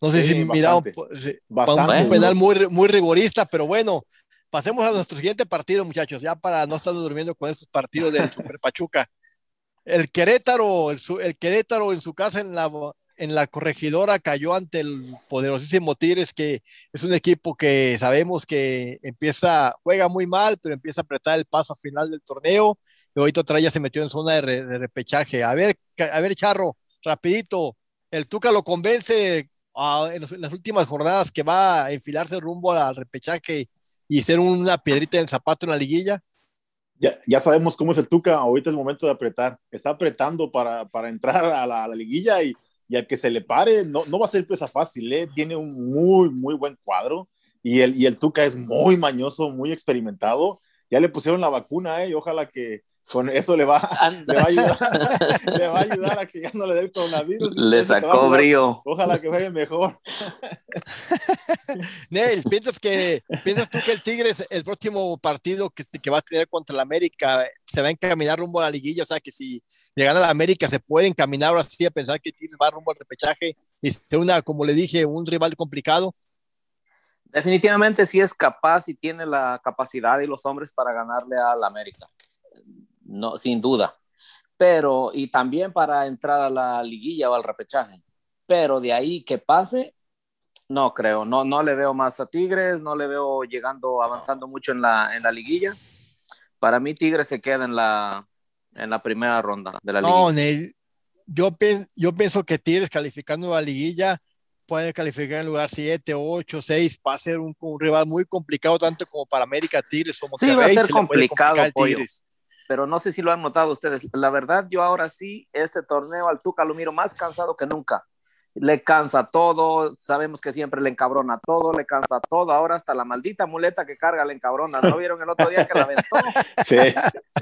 No sé Sí, si miraron, pues, sí, un penal muy, muy rigorista, pero bueno, pasemos a nuestro siguiente partido, muchachos, ya para no estar durmiendo con estos partidos del Super Pachuca. El Querétaro, el, el Querétaro en su casa en la, en la corregidora cayó ante el poderosísimo Tigres, que es un equipo que sabemos que empieza, juega muy mal, pero empieza a apretar el paso final del torneo. Y ahorita otra ya se metió en zona de, de repechaje. A ver, a ver, Charro, rapidito, el Tuca lo convence ah, en las últimas jornadas que va a enfilarse rumbo al repechaje y ser una piedrita en el zapato en la liguilla. Ya, ya sabemos cómo es el Tuca. Ahorita es momento de apretar. Está apretando para, para entrar a la, a la liguilla y, y al que se le pare, no, no va a ser presa fácil. ¿eh? Tiene un muy, muy buen cuadro y el, y el Tuca es muy mañoso, muy experimentado. Ya le pusieron la vacuna, ¿eh? y ojalá que con eso le va, le va, a, ayudar, (laughs) le va a ayudar a que ya no le dé el coronavirus. Le se sacó brío. Ojalá que vaya mejor. (laughs) Neil, ¿piensas, que, ¿piensas tú que el Tigres, el próximo partido que, que va a tener contra el América, se va a encaminar rumbo a la liguilla? O sea, que si le gana la América, se puede encaminar ahora sí a pensar que Tigres va rumbo al repechaje y ser una, como le dije, un rival complicado. Definitivamente sí es capaz y tiene la capacidad y los hombres para ganarle al América. No, sin duda. Pero, y también para entrar a la liguilla o al repechaje. Pero de ahí que pase, no creo. No, no le veo más a Tigres, no le veo llegando, avanzando mucho en la, en la liguilla. Para mí, Tigres se queda en la, en la primera ronda de la No, liguilla. Neil, yo, pen- yo pienso que Tigres calificando la liguilla puede calificar en lugar 7, 8, 6, va a ser un, un rival muy complicado tanto como para América, Tigres o Sí, va a Monterrey. ser complicado. Tigres. Pero no sé si lo han notado ustedes. La verdad, yo ahora sí, este torneo al Tuca lo miro más cansado que nunca. Le cansa todo, sabemos que siempre le encabrona todo, le cansa todo. Ahora hasta la maldita muleta que carga le encabrona. ¿No vieron el otro día que la aventó? (laughs) Sí.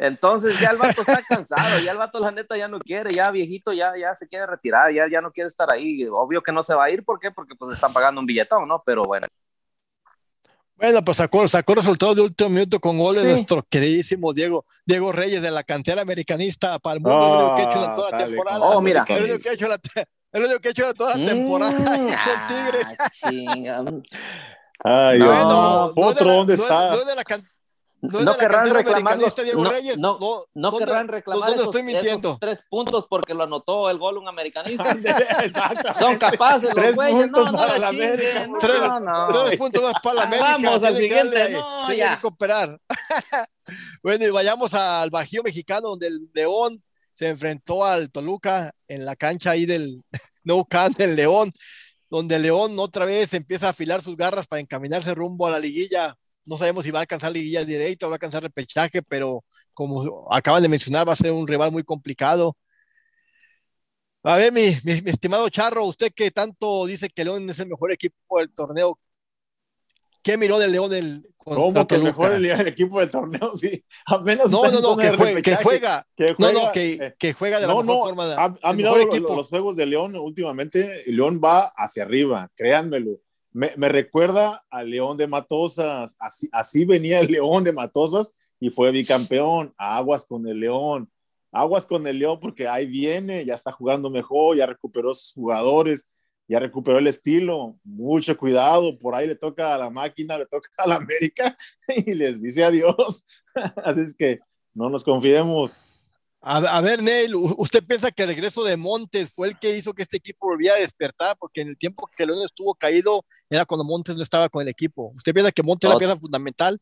Entonces ya el vato está cansado, ya el vato la neta ya no quiere, ya viejito, ya, ya se quiere retirar, ya, ya no quiere estar ahí. Obvio que no se va a ir, ¿por qué? Porque pues están pagando un billetón, ¿no? Pero bueno. Bueno, pues sacó, sacó resultado de último minuto con gol de Sí. nuestro queridísimo Diego, Diego Reyes de la cantera americanista para el mundo, el único que ha hecho en toda la temporada. Oh, mira. El único que ha hecho la, te- el único que ha hecho toda la temporada (laughs) Mm, con Tigres. ah, chinga. Ay, No. Bueno, no Otro, la- ¿dónde no es- está? No es de la no querrán reclamar los, no, no, no, no ¿dónde- querrán reclamar ¿Dónde esos, estoy mintiendo? esos tres puntos porque lo anotó el gol un americanista. (laughs) Son capaces los Tres güeyes. puntos No, no para la América. Tres- No, no. Tres puntos más para la América. Vamos al siguiente, darle- no, ya. que cooperar. (laughs) bueno, y vayamos al Bajío Mexicano, donde el León se enfrentó al Toluca en la cancha ahí del (laughs) No Camp del León, donde el León otra vez empieza a afilar sus garras para encaminarse rumbo a la liguilla. No sabemos si va a alcanzar liguilla directa o va a alcanzar repechaje, pero como acaban de mencionar, va a ser un rival muy complicado. A ver, mi, mi, mi estimado Charro, usted que tanto dice que León es el mejor equipo del torneo, ¿qué miró del León el contra ¿Cómo que Toluca? mejor el, el equipo del torneo? (laughs) Sí, apenas No, no, no, que juega, que juega, que no, juega, no, que, eh, que juega de la no, mejor no, forma. de- ha, ha el mirado lo- equipo. los juegos de León últimamente, y León va hacia arriba, créanmelo. Me, recuerda al León de Matosas, así, así venía el León de Matosas y fue bicampeón, aguas con el León, aguas con el León porque ahí viene, ya está jugando mejor, ya recuperó sus jugadores, ya recuperó el estilo, mucho cuidado, por ahí le toca a la máquina, le toca a la América (laughs) y les dice adiós. (laughs) Así es que no nos confiemos. A, a, ver, Neil, ¿usted piensa que el regreso de Montes fue el que hizo que este equipo volviera a despertar? Porque en el tiempo que León estuvo caído era cuando Montes no estaba con el equipo. ¿Usted piensa que Montes es la pieza fundamental?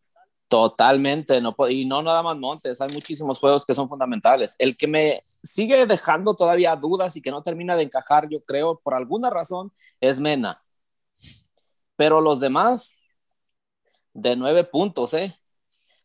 Totalmente, no, y no nada más Montes, hay muchísimos juegos que son fundamentales. El que me sigue dejando todavía dudas y que no termina de encajar, yo creo, por alguna razón, es Mena. Pero los demás, de nueve puntos, ¿eh?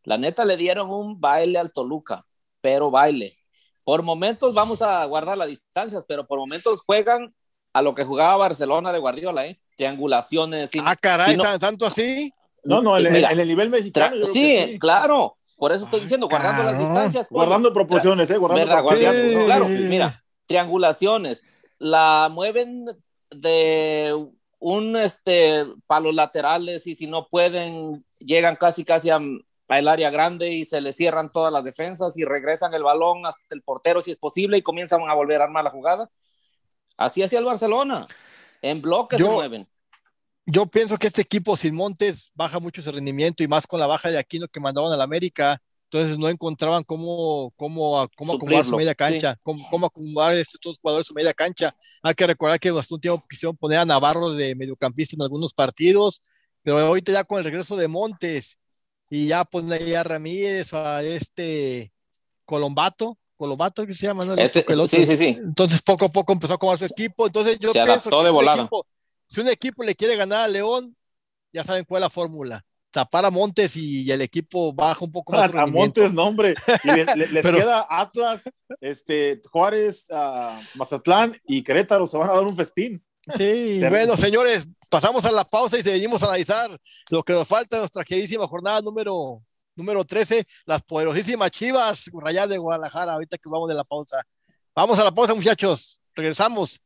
La neta le dieron un baile al Toluca, pero baile. Por momentos vamos a guardar las distancias, pero por momentos juegan a lo que jugaba Barcelona de Guardiola, ¿eh? Triangulaciones. ah, caray, no, ¿tanto así? No, no, en, Mira, en el nivel mexicano. Sí, sí, claro. Por eso estoy diciendo, guardando Ah, las distancias. Guardando proporciones, ¿eh? Guardando ¿verdad? proporciones. Guardando- claro, mira, triangulaciones. La mueven de un este palos laterales y si no pueden, llegan casi casi a, al área grande y se le cierran todas las defensas y regresan el balón hasta el portero si es posible y comienzan a volver a armar la jugada. Así hacía el Barcelona. En bloques Yo- se mueven. Yo pienso que este equipo sin Montes baja mucho ese rendimiento y más con la baja de Aquino que mandaban a la América. Entonces no encontraban cómo, cómo, cómo acomodar su media cancha, cómo, cómo acomodar estos jugadores su media cancha. Hay que recordar que hasta un tiempo quisieron poner a Navarro de mediocampista en algunos partidos, pero ahorita ya con el regreso de Montes y ya ponen ahí a Ramírez o a este Colombato, Colombato que se llama, ¿no? Este- sí, sí, sí. Entonces poco a poco empezó a acomodar su equipo. Entonces yo Se pienso adaptó que de un volada. equipo- si un equipo le quiere ganar a León, ya saben cuál es la fórmula. Tapar a Montes y, el equipo baja un poco más. A. Montes, no, hombre. Y les, les- (laughs) les Pero- queda Atlas, este, Juárez, Mazatlán y Querétaro. Se van a dar un festín. Sí, bueno, señores, pasamos a la pausa y seguimos a analizar lo que nos falta en nuestra queridísima jornada número, número 13, las poderosísimas Chivas Rayadas de Guadalajara, ahorita que vamos de la pausa. Vamos a la pausa, muchachos. Regresamos.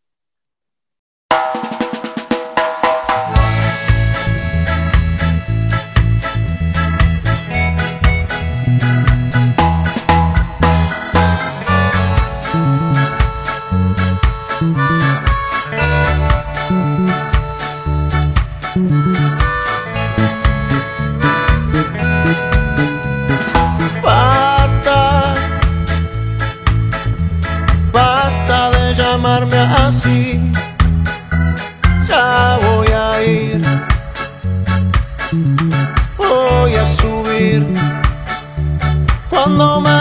Así. Ya voy a ir, voy a subir cuando me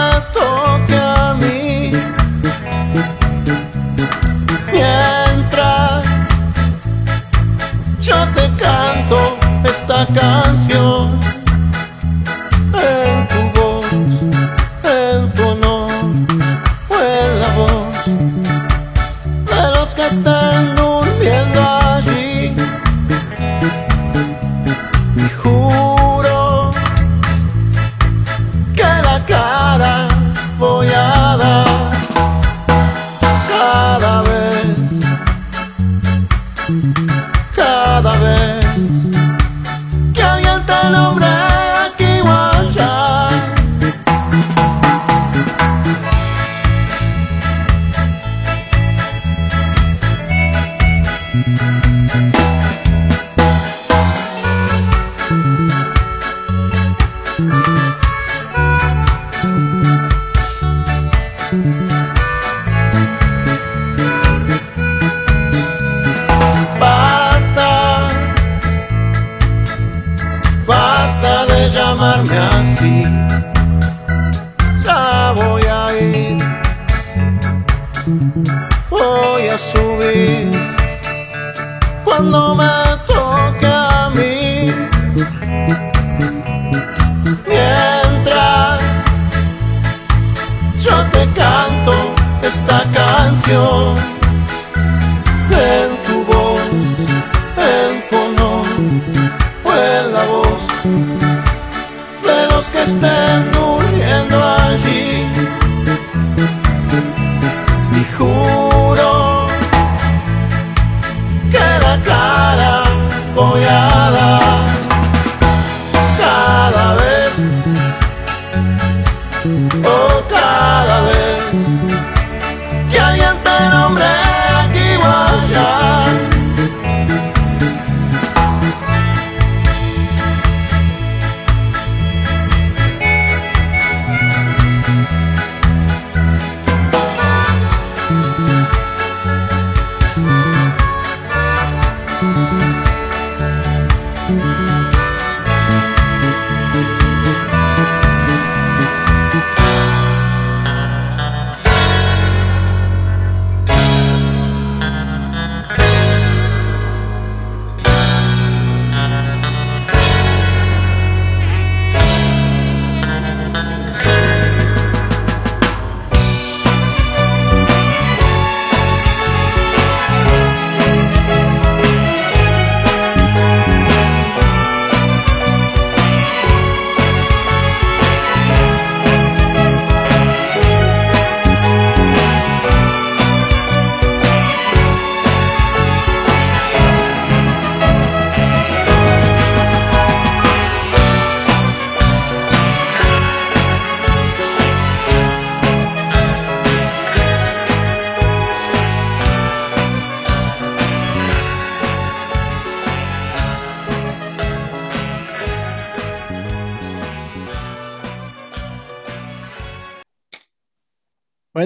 cada vez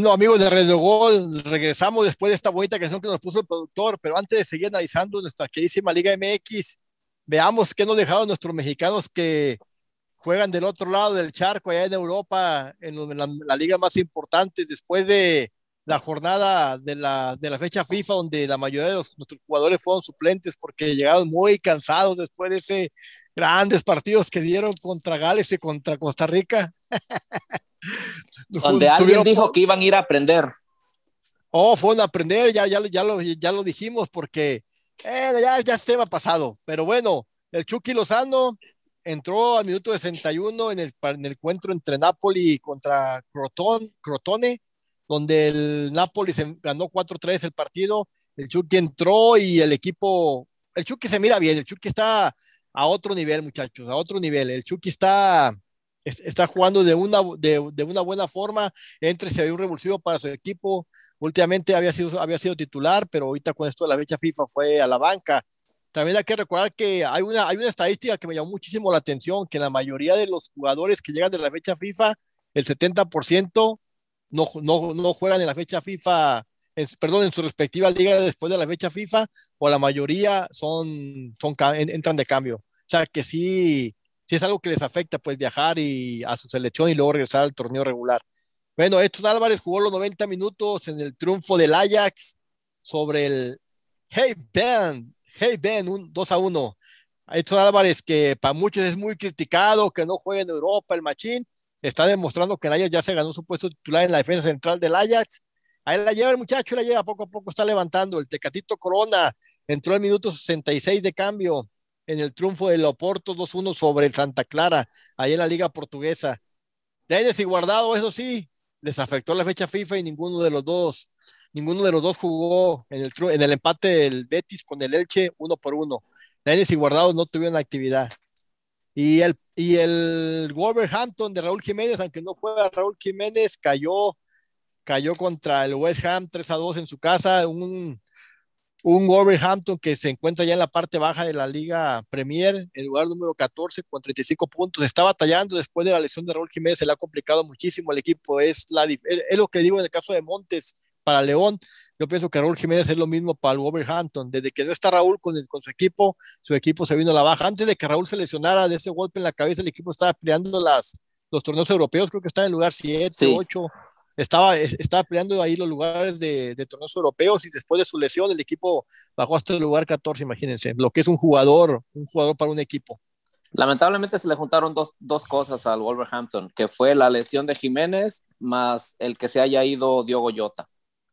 Bueno, amigos de Radio Gol, regresamos después de esta bonita canción que nos puso el productor, pero antes de seguir analizando nuestra queridísima Liga MX, veamos qué nos dejaron nuestros mexicanos que juegan del otro lado del charco, allá en Europa, en la, la liga más importante, después de la jornada de la, de la fecha FIFA, donde la mayoría de los, nuestros jugadores fueron suplentes porque llegaron muy cansados después de ese grandes partidos que dieron contra Gales y contra Costa Rica. (laughs) Donde alguien dijo que iban a ir a aprender. Oh, fueron a aprender, ya, ya, ya, lo, ya lo dijimos, porque eh, ya, ya es tema pasado. Pero bueno, el Chucky Lozano entró al minuto 61 en el, en el encuentro entre Napoli contra Crotone, Crotone donde el Napoli se ganó 4-3 el partido. El Chucky entró y el equipo, el Chucky se mira bien, el Chucky está a otro nivel, muchachos, a otro nivel. El Chucky está está jugando de una, de, de, una buena forma, entre se había un revulsivo para su equipo, últimamente había sido, había sido titular, pero ahorita con esto de la fecha FIFA fue a la banca. También hay que recordar que hay una, hay una estadística que me llamó muchísimo la atención, que la mayoría de los jugadores que llegan de la fecha FIFA, el 70% no, no, no juegan en la fecha FIFA, en, perdón, en su respectiva liga después de la fecha FIFA, o la mayoría son, son entran de cambio. O sea que sí, si es algo que les afecta, pues viajar y a su selección y luego regresar al torneo regular. Bueno, estos Álvarez jugó los 90 minutos en el triunfo del Ajax sobre el Hey Ben, Hey Ben, un 2 a 1. Estos Álvarez que para muchos es muy criticado, que no juega en Europa, el machín, está demostrando que el Ajax ya se ganó su puesto titular en la defensa central del Ajax. Ahí la lleva el muchacho, la lleva poco a poco, está levantando. El Tecatito Corona entró al minuto 66 de cambio en el triunfo del Oporto 2-1 sobre el Santa Clara, ahí en la Liga Portuguesa. Lainez y Guardado, eso sí, les afectó la fecha FIFA y ninguno de los dos, ninguno de los dos jugó en el, en el empate del Betis con el Elche uno por uno. Lainez y Guardado no tuvieron actividad. Y el, y el Wolverhampton de Raúl Jiménez, aunque no juega Raúl Jiménez, cayó, cayó contra el West Ham 3 a 2 en su casa, un, un Wolverhampton que se encuentra ya en la parte baja de la Liga Premier, el lugar número 14 con 35 puntos. Está batallando después de la lesión de Raúl Jiménez, se le ha complicado muchísimo el equipo. Es, la, es lo que digo en el caso de Montes para León. Yo pienso que Raúl Jiménez es lo mismo para el Wolverhampton. Desde que no está Raúl con, con su equipo, su equipo se vino a la baja. Antes de que Raúl se lesionara de ese golpe en la cabeza, el equipo estaba peleando las, los torneos europeos, creo que está en el lugar 7, 8 estaba, estaba peleando ahí los lugares de, de, torneos europeos y después de su lesión el equipo bajó hasta el lugar 14, imagínense, lo que es un jugador, un jugador para un equipo. Lamentablemente se le juntaron dos, dos cosas al Wolverhampton, que fue la lesión de Jiménez más el que se haya ido Diogo Jota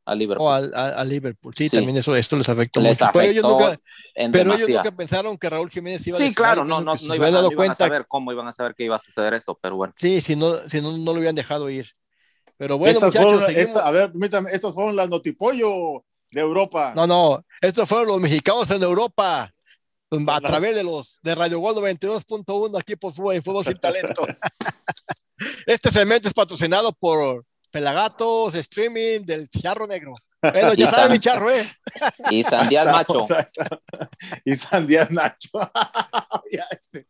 a Liverpool. Oh, a, Liverpool, sí, sí, también eso, esto les afectó les mucho. Afectó pero ellos, nunca, pero ellos nunca pensaron que Raúl Jiménez iba a Sí, claro, no, no, no, iban, dado no iban cuenta, a saber cómo iban a saber que iba a suceder eso, pero bueno. Sí, si no, si no, no lo hubieran dejado ir. Pero bueno, estas muchachos, fueron, esta, a ver, permítame, estas fueron las notipollo de Europa. No, no, estos fueron los mexicanos en Europa a través de los de Radio Gol 92.1 aquí por Fútbol, en Fútbol Sin Talento. (laughs) este segmento es patrocinado por Pelagatos, streaming del Charro Negro. (laughs) Bueno, ya sabe mi charro, ¿eh? (laughs) (laughs) Y Sandías Nacho. y Sandías Nacho. este.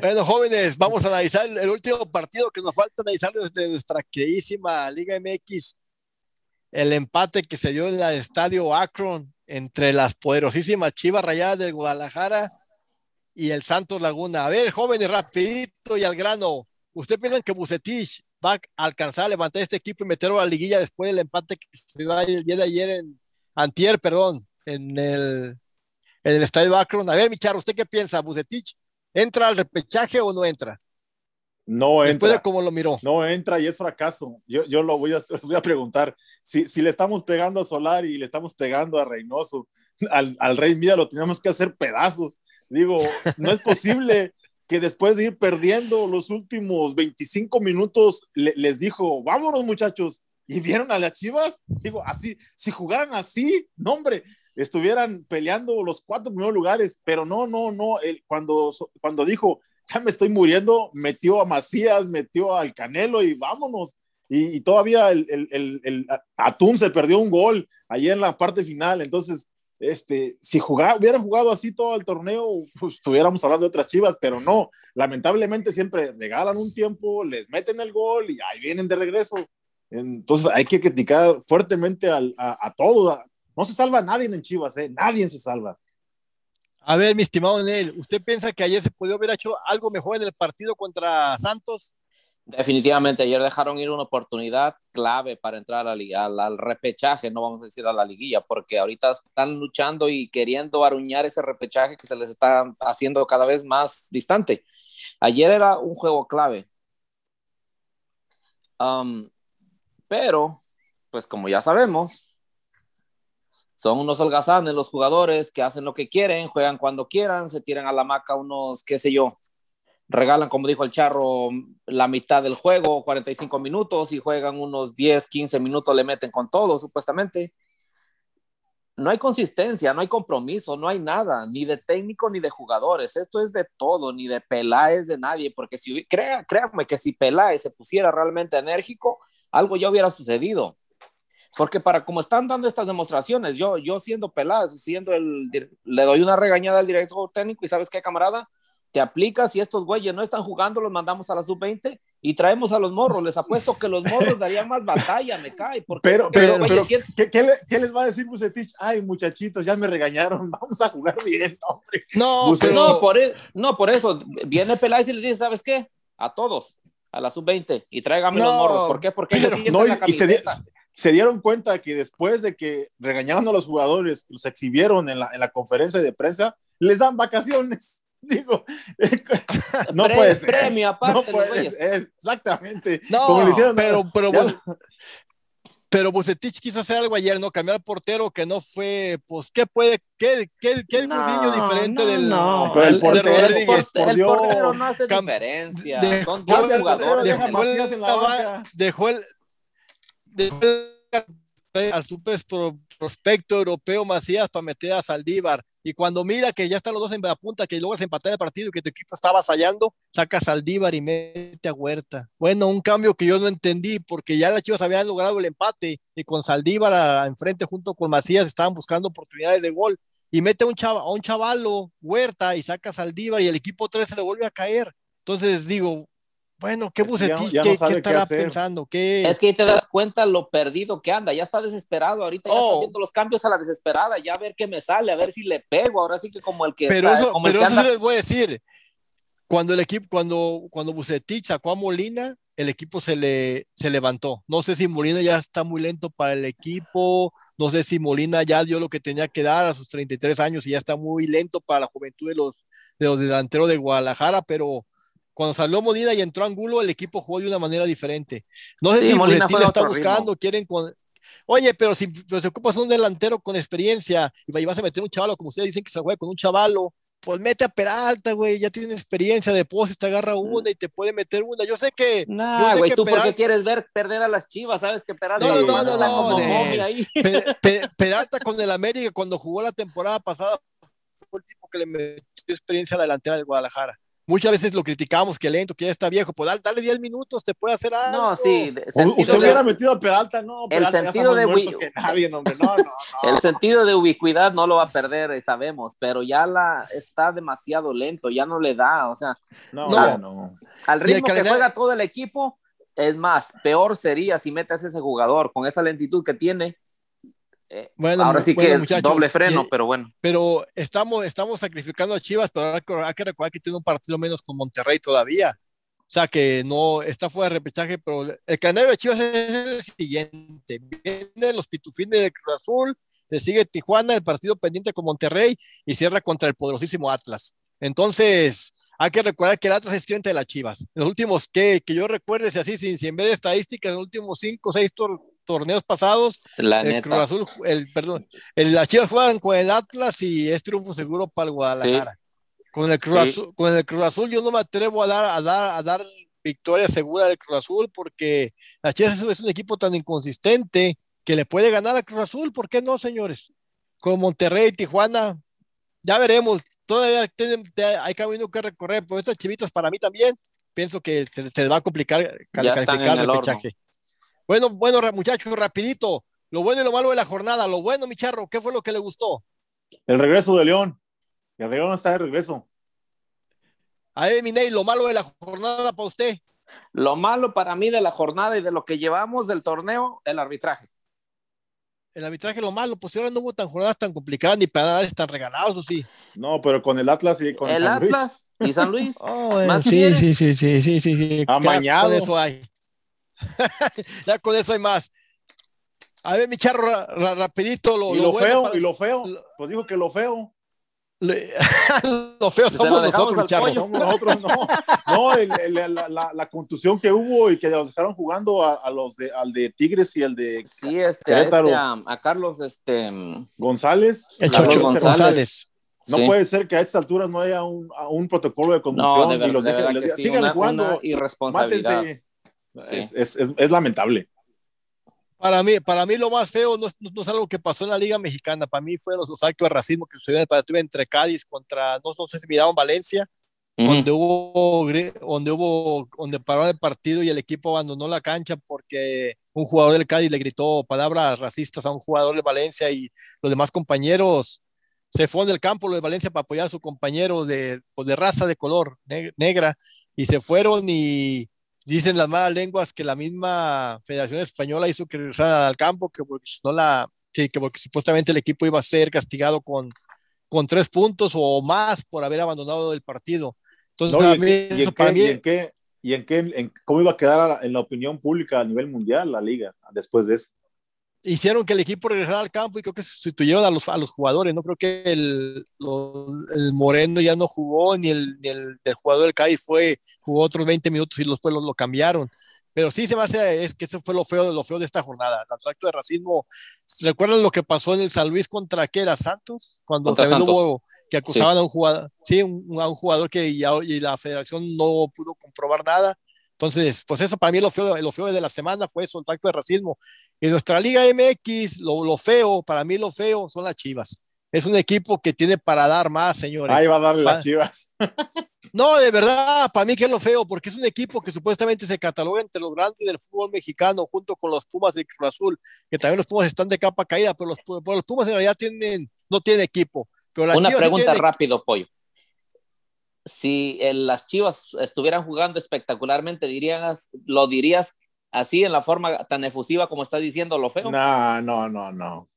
Bueno, jóvenes, vamos a analizar el, el, último partido que nos falta analizar desde nuestra queridísima Liga MX. El empate que se dio en el estadio Akron entre las poderosísimas Chivas Rayadas del Guadalajara y el Santos Laguna. A ver, jóvenes, rapidito y al grano. ¿Usted piensa que Bucetich va a alcanzar a levantar este equipo y meterlo a la liguilla después del empate que se dio el día de ayer en Antier, perdón, en el, en el estadio Akron? A ver, mi charro, ¿usted qué piensa? ¿Bucetich entra al repechaje o no entra? No entra. Después de cómo lo miró. No entra y es fracaso. Yo, yo lo voy a, (laughs) voy a preguntar. Si, si, le estamos pegando a Solar y le estamos pegando a Reynoso, (laughs) al, al Rey Mida lo tenemos que hacer pedazos. Digo, no es posible (laughs) que después de ir perdiendo los últimos 25 minutos le, les dijo, vámonos muchachos, y vieron a las Chivas, digo, así, si jugaran así, no hombre, estuvieran peleando los cuatro primeros lugares, pero no, no, no, cuando, cuando dijo, ya me estoy muriendo, metió a Macías, metió al Canelo y vámonos. Y, todavía el, el, Atún se perdió un gol ahí en la parte final. Entonces, este, si jugara, hubieran jugado así todo el torneo, pues estuviéramos hablando de otras chivas, pero no. Lamentablemente siempre regalan un tiempo, les meten el gol y ahí vienen de regreso. Entonces hay que criticar fuertemente al- a, a No se salva nadie en Chivas, ¿eh? Nadie se salva. A ver, mi estimado Nel, ¿usted piensa que ayer se podía haber hecho algo mejor en el partido contra Santos? Definitivamente, ayer dejaron ir una oportunidad clave para entrar al, al repechaje, no vamos a decir a la liguilla, porque ahorita están luchando y queriendo aruñar ese repechaje que se les está haciendo cada vez más distante. Ayer era un juego clave. Um, pero, pues como ya sabemos, son unos holgazanes los jugadores que hacen lo que quieren, juegan cuando quieran, se tiran a la maca unos, qué sé yo, regalan, como dijo el charro, la mitad del juego, 45 minutos, y juegan unos 10, 15 minutos, le meten con todo, supuestamente. No hay consistencia, no hay compromiso, no hay nada, ni de técnico ni de jugadores. Esto es de todo, ni de Peláez, de nadie, porque si, crea, créanme que si Peláez se pusiera realmente enérgico, algo ya hubiera sucedido. Porque para como están dando estas demostraciones, yo, yo siendo Peláez, siendo el, le doy una regañada al director técnico y sabes qué, camarada, te aplicas y estos güeyes no están jugando, los mandamos a la sub-20 y traemos a los morros. Les apuesto que los morros darían más batalla, me cae. Pero, Porque pero, los güeyes pero sienten- ¿qué, qué le- qué les va a decir Bucetich? Ay, muchachitos, ya me regañaron, (laughs) vamos a jugar bien, hombre. No, pero no, por, e- no, por eso. Viene Peláez y les dice, ¿sabes qué? A todos, a la sub-20 y tráigame los morros. ¿Por qué? Porque ellos Pero, sienten no, y, la y se, di- camiseta. se dieron cuenta que después de que regañaron a los jugadores, los exhibieron en la, en la conferencia de prensa, les dan vacaciones. Digo, no Pre- puede ser. Premio aparte, no puede ser, exactamente. no, Como le hicieron pero, pero, ya- pero Bucetich quiso hacer algo ayer, ¿no? Cambiar portero que no fue, pues, ¿qué puede, qué, qué, qué No, Gudinho diferente no, del no. Pero el de portero, Rodríguez? por el Dios. portero no hace Cam- diferencia. de- Son dos el jugadores. portero, más- el- Macías en la dejó, banca. dejó el, dejó el- al super pro- prospecto europeo Macías para meter a Saldívar. Y cuando mira que ya están los dos en la punta, que luego se empatan el partido y que tu equipo estaba ensayando, saca a Saldívar y mete a Huerta. Bueno, un cambio que yo no entendí, porque ya las Chivas habían logrado el empate y con Saldívar enfrente junto con Macías estaban buscando oportunidades de gol. Y mete a un, chava, a un chavalo, Huerta, y saca a Saldívar y el equipo 3 se le vuelve a caer. Entonces digo, bueno, ¿qué ya no- Bucetich? ya no ¿Qué, qué sabe qué estará hacer. pensando? ¿Qué? Es que ahí te das cuenta lo perdido que anda, ya está desesperado, ahorita ya Oh. está haciendo los cambios a la desesperada, ya a ver qué me sale, a ver si le pego, ahora sí que como el que pero está- eso, como el pero que eso anda- sí les voy a decir. Cuando el equipo, cuando, cuando Bucetich sacó a Molina, el equipo se le se levantó. No sé si Molina ya está muy lento para el equipo, no sé si Molina ya dio lo que tenía que dar a sus 33 años y ya está muy lento para la juventud de los, de los delanteros de Guadalajara, pero cuando salió Molina y entró Angulo, el equipo jugó de una manera diferente. No sé Sí, si Molina está ritmo. buscando, quieren con... Oye, pero si pero si ocupas un delantero con experiencia y vas a meter un chavalo, como ustedes dicen que se juega con un chavalo, pues mete a Peralta, güey, ya tiene experiencia de poses, te agarra una y te puede meter una. Yo sé que Nah, yo sé güey, que tú por qué Peralta- quieres ver perder a las chivas, sabes que Peralta No, no, no, no, como de- momia ahí. Pe- (laughs) Pe- Peralta con el América cuando jugó la temporada pasada fue el tipo que le metió experiencia a la delantera del Guadalajara. Muchas veces lo criticamos que lento, que ya está viejo, pues dale, dale 10 minutos, te puede hacer algo. No, sí, Usted de- hubiera metido a Peralta, no. Peralta ya sentido de wi- que nadie. No, no, no. (laughs) el sentido de ubicuidad no lo va a perder, eh, sabemos, pero ya la está demasiado lento, ya no le da, o sea, No, No. al el ritmo que juega todo el equipo, es más, peor sería si metes a ese jugador con esa lentitud que tiene. Eh, Bueno, ahora sí bueno, que muchachos, doble freno, y- pero bueno. pero estamos, estamos sacrificando a Chivas, pero hay que, recordar que tiene un partido menos con Monterrey todavía. O sea que no está fuera de repechaje, pero el calendario de Chivas es el siguiente. Vienen los pitufines de Cruz Azul, se sigue Tijuana, el partido pendiente con Monterrey y cierra contra el poderosísimo Atlas. Entonces, hay que recordar que el Atlas es cliente de las Chivas. En los últimos, que, que yo recuerde, si así, sin, sin ver estadísticas, en los últimos cinco o seis torneos pasados, La el Cruz neta. Azul, el, perdón, el, las Chivas juegan con el Atlas y es triunfo seguro para el Guadalajara. Con el Cruz Sí. Azul, con el Cruz Azul yo no me atrevo a dar, a dar, a dar victoria segura del Cruz Azul porque las Chivas es, un equipo tan inconsistente que le puede ganar al Cruz Azul, ¿por qué no, señores? Con Monterrey, Tijuana, ya veremos. Todavía tienen- hay camino que recorrer, pero estas chivitas para mí también pienso que se, se les va a complicar cal- Ya están calificar en el el horno. Bueno, bueno, muchachos, rapidito. Lo bueno y lo malo de la jornada. Lo bueno, mi charro, ¿qué fue lo que le gustó? El regreso de León. El León está de regreso. A Miney, lo malo de la jornada para usted. Lo malo para mí de la jornada y de lo que llevamos del torneo, el arbitraje. El arbitraje lo malo, pues ahora no hubo tan jornadas tan complicadas ni penales tan regalados, ¿o sí? No, pero con el Atlas y con el San Luis. Atlas y San Luis. (laughs) Oh, bueno, sí, sí, sí, sí, sí, sí, Amañado. con eso hay. (laughs) ya con eso hay más. A ver, mi charro, ra- ra- rapidito, lo, Y lo, bueno feo, para- y lo feo. Pues dijo que lo feo. le- (laughs) lo feo somos nosotros, mi charro. pollo. Somos nosotros, no. (laughs) No, el- el- la, la- la contusión que hubo y que los dejaron jugando a, a los de, al de Tigres y al de Sí, este, a, este, a, a Carlos, este, González. El Carlos Chocho González. González. No sí. puede ser que a estas alturas no haya un, a un protocolo de no, conducción de, y los de dejen, les que sí, sigan una, jugando, una irresponsabilidad. mátense. Sí. Es, es- es- es lamentable. Para mí, para mí lo más feo no es, no- no es algo que pasó en la Liga Mexicana. Para mí fueron los, los actos de racismo que sucedieron en el partido entre Cádiz contra, no, no sé si miraron Valencia, donde hubo, donde hubo, donde pararon el partido y el equipo abandonó la cancha porque un jugador del Cádiz le gritó palabras racistas a un jugador de Valencia y los demás compañeros se fueron del campo los de Valencia para apoyar a su compañero de, pues, de raza de color ne- negra y se fueron y dicen las malas lenguas que la misma Federación Española hizo que regresaran al campo, que porque no la, sí, que porque supuestamente el equipo iba a ser castigado con, con tres puntos o más por haber abandonado el partido. Entonces, No, y, mí, en- y en qué, mí, y en qué- y en qué- en cómo iba a quedar en la opinión pública a nivel mundial la liga después de eso. Hicieron que el equipo regresara al campo y creo que sustituyeron a los, a los jugadores. No creo que el, lo- el Moreno ya no jugó, ni el, ni el, del jugador del Cádiz fue, jugó otros 20 minutos y después lo, lo cambiaron. Pero sí se me hace, es que eso fue lo feo, lo feo de esta jornada. El acto de racismo. ¿Recuerdan lo que pasó en el San Luis contra qué era Santos? Cuando Santos. hubo que acusaban a un jugador, sí, un, a un jugador que ya, y la federación no pudo comprobar nada. Entonces, pues eso para mí lo feo, lo feo de la semana fue eso, el acto de racismo. Y nuestra Liga MX, lo, lo feo, para mí lo feo son las Chivas. Es un equipo que tiene para dar más, señores. Ahí va a darle Pa- las chivas. (laughs) No, de verdad, para mí que es lo feo, porque es un equipo que supuestamente se cataloga entre los grandes del fútbol mexicano, junto con los Pumas de Cruz Azul, que también los Pumas están de capa caída, pero los, pero los Pumas en realidad tienen, no tienen equipo. Pero las Una Chivas sí pregunta tienen- rápido, Pollo. Si el- las Chivas estuvieran jugando espectacularmente, dirías, ¿lo dirías así en la forma tan efusiva como estás diciendo lo feo? No, no, no, no.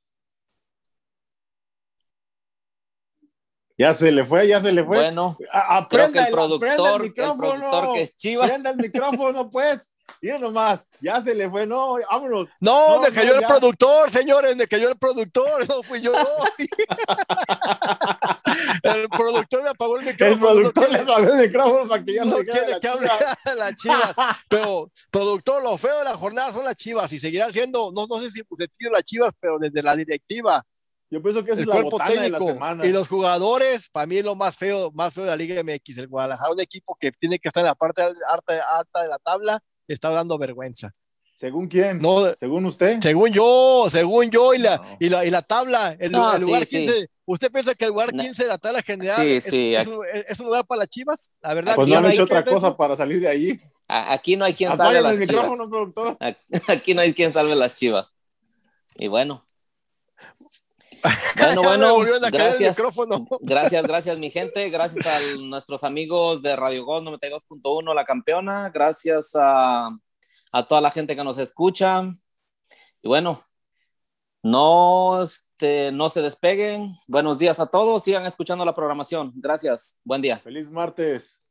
Ya se le fue, ya se le fue. Bueno, A- creo aprenda que el aprenda productor, el micrófono. productor que es Chivas, Prenda el micrófono, pues. Mira nomás, ya se le fue, no, vámonos. No, No, me no, cayó el ya. productor, señores, me cayó el productor, (laughs) no fui yo. (laughs) el productor me apagó el micrófono. El productor le apagó el micrófono para que ya no quiere que hable chiva. (laughs) las chivas. Pero, productor, lo feo de la jornada son las chivas y seguirán siendo, no, no sé si pues, las chivas, pero desde la directiva, Yo pienso que el es la cuerpo botana de la técnico semana. y los jugadores, para mí es lo más feo, más feo de la Liga MX. El Guadalajara, un equipo que tiene que estar en la parte alta, alta de la tabla, está dando vergüenza. ¿Según quién? No, ¿Según usted? según yo, según yo y la, No. y la, y la tabla, el, No, el lugar sí, sí. 15, ¿usted piensa que el lugar No. 15 de la tabla general Sí, es, sí, es aquí- un, es- un lugar para las chivas? La verdad, Pues Aquí no han hecho otra cosa eso. para salir de ahí. a- aquí no hay quien salve las Chivas. (laughs) Aquí no hay quien salve las Chivas. Y bueno. (laughs) Bueno, me bueno, gracias. micrófono. Gracias, gracias, mi gente. Gracias a nuestros amigos de Radio Gol 92.1, la campeona. Gracias a, a toda la gente que nos escucha. Y bueno, no, este, no se despeguen. Buenos días a todos. Sigan escuchando la programación. Gracias. Buen día. Feliz martes.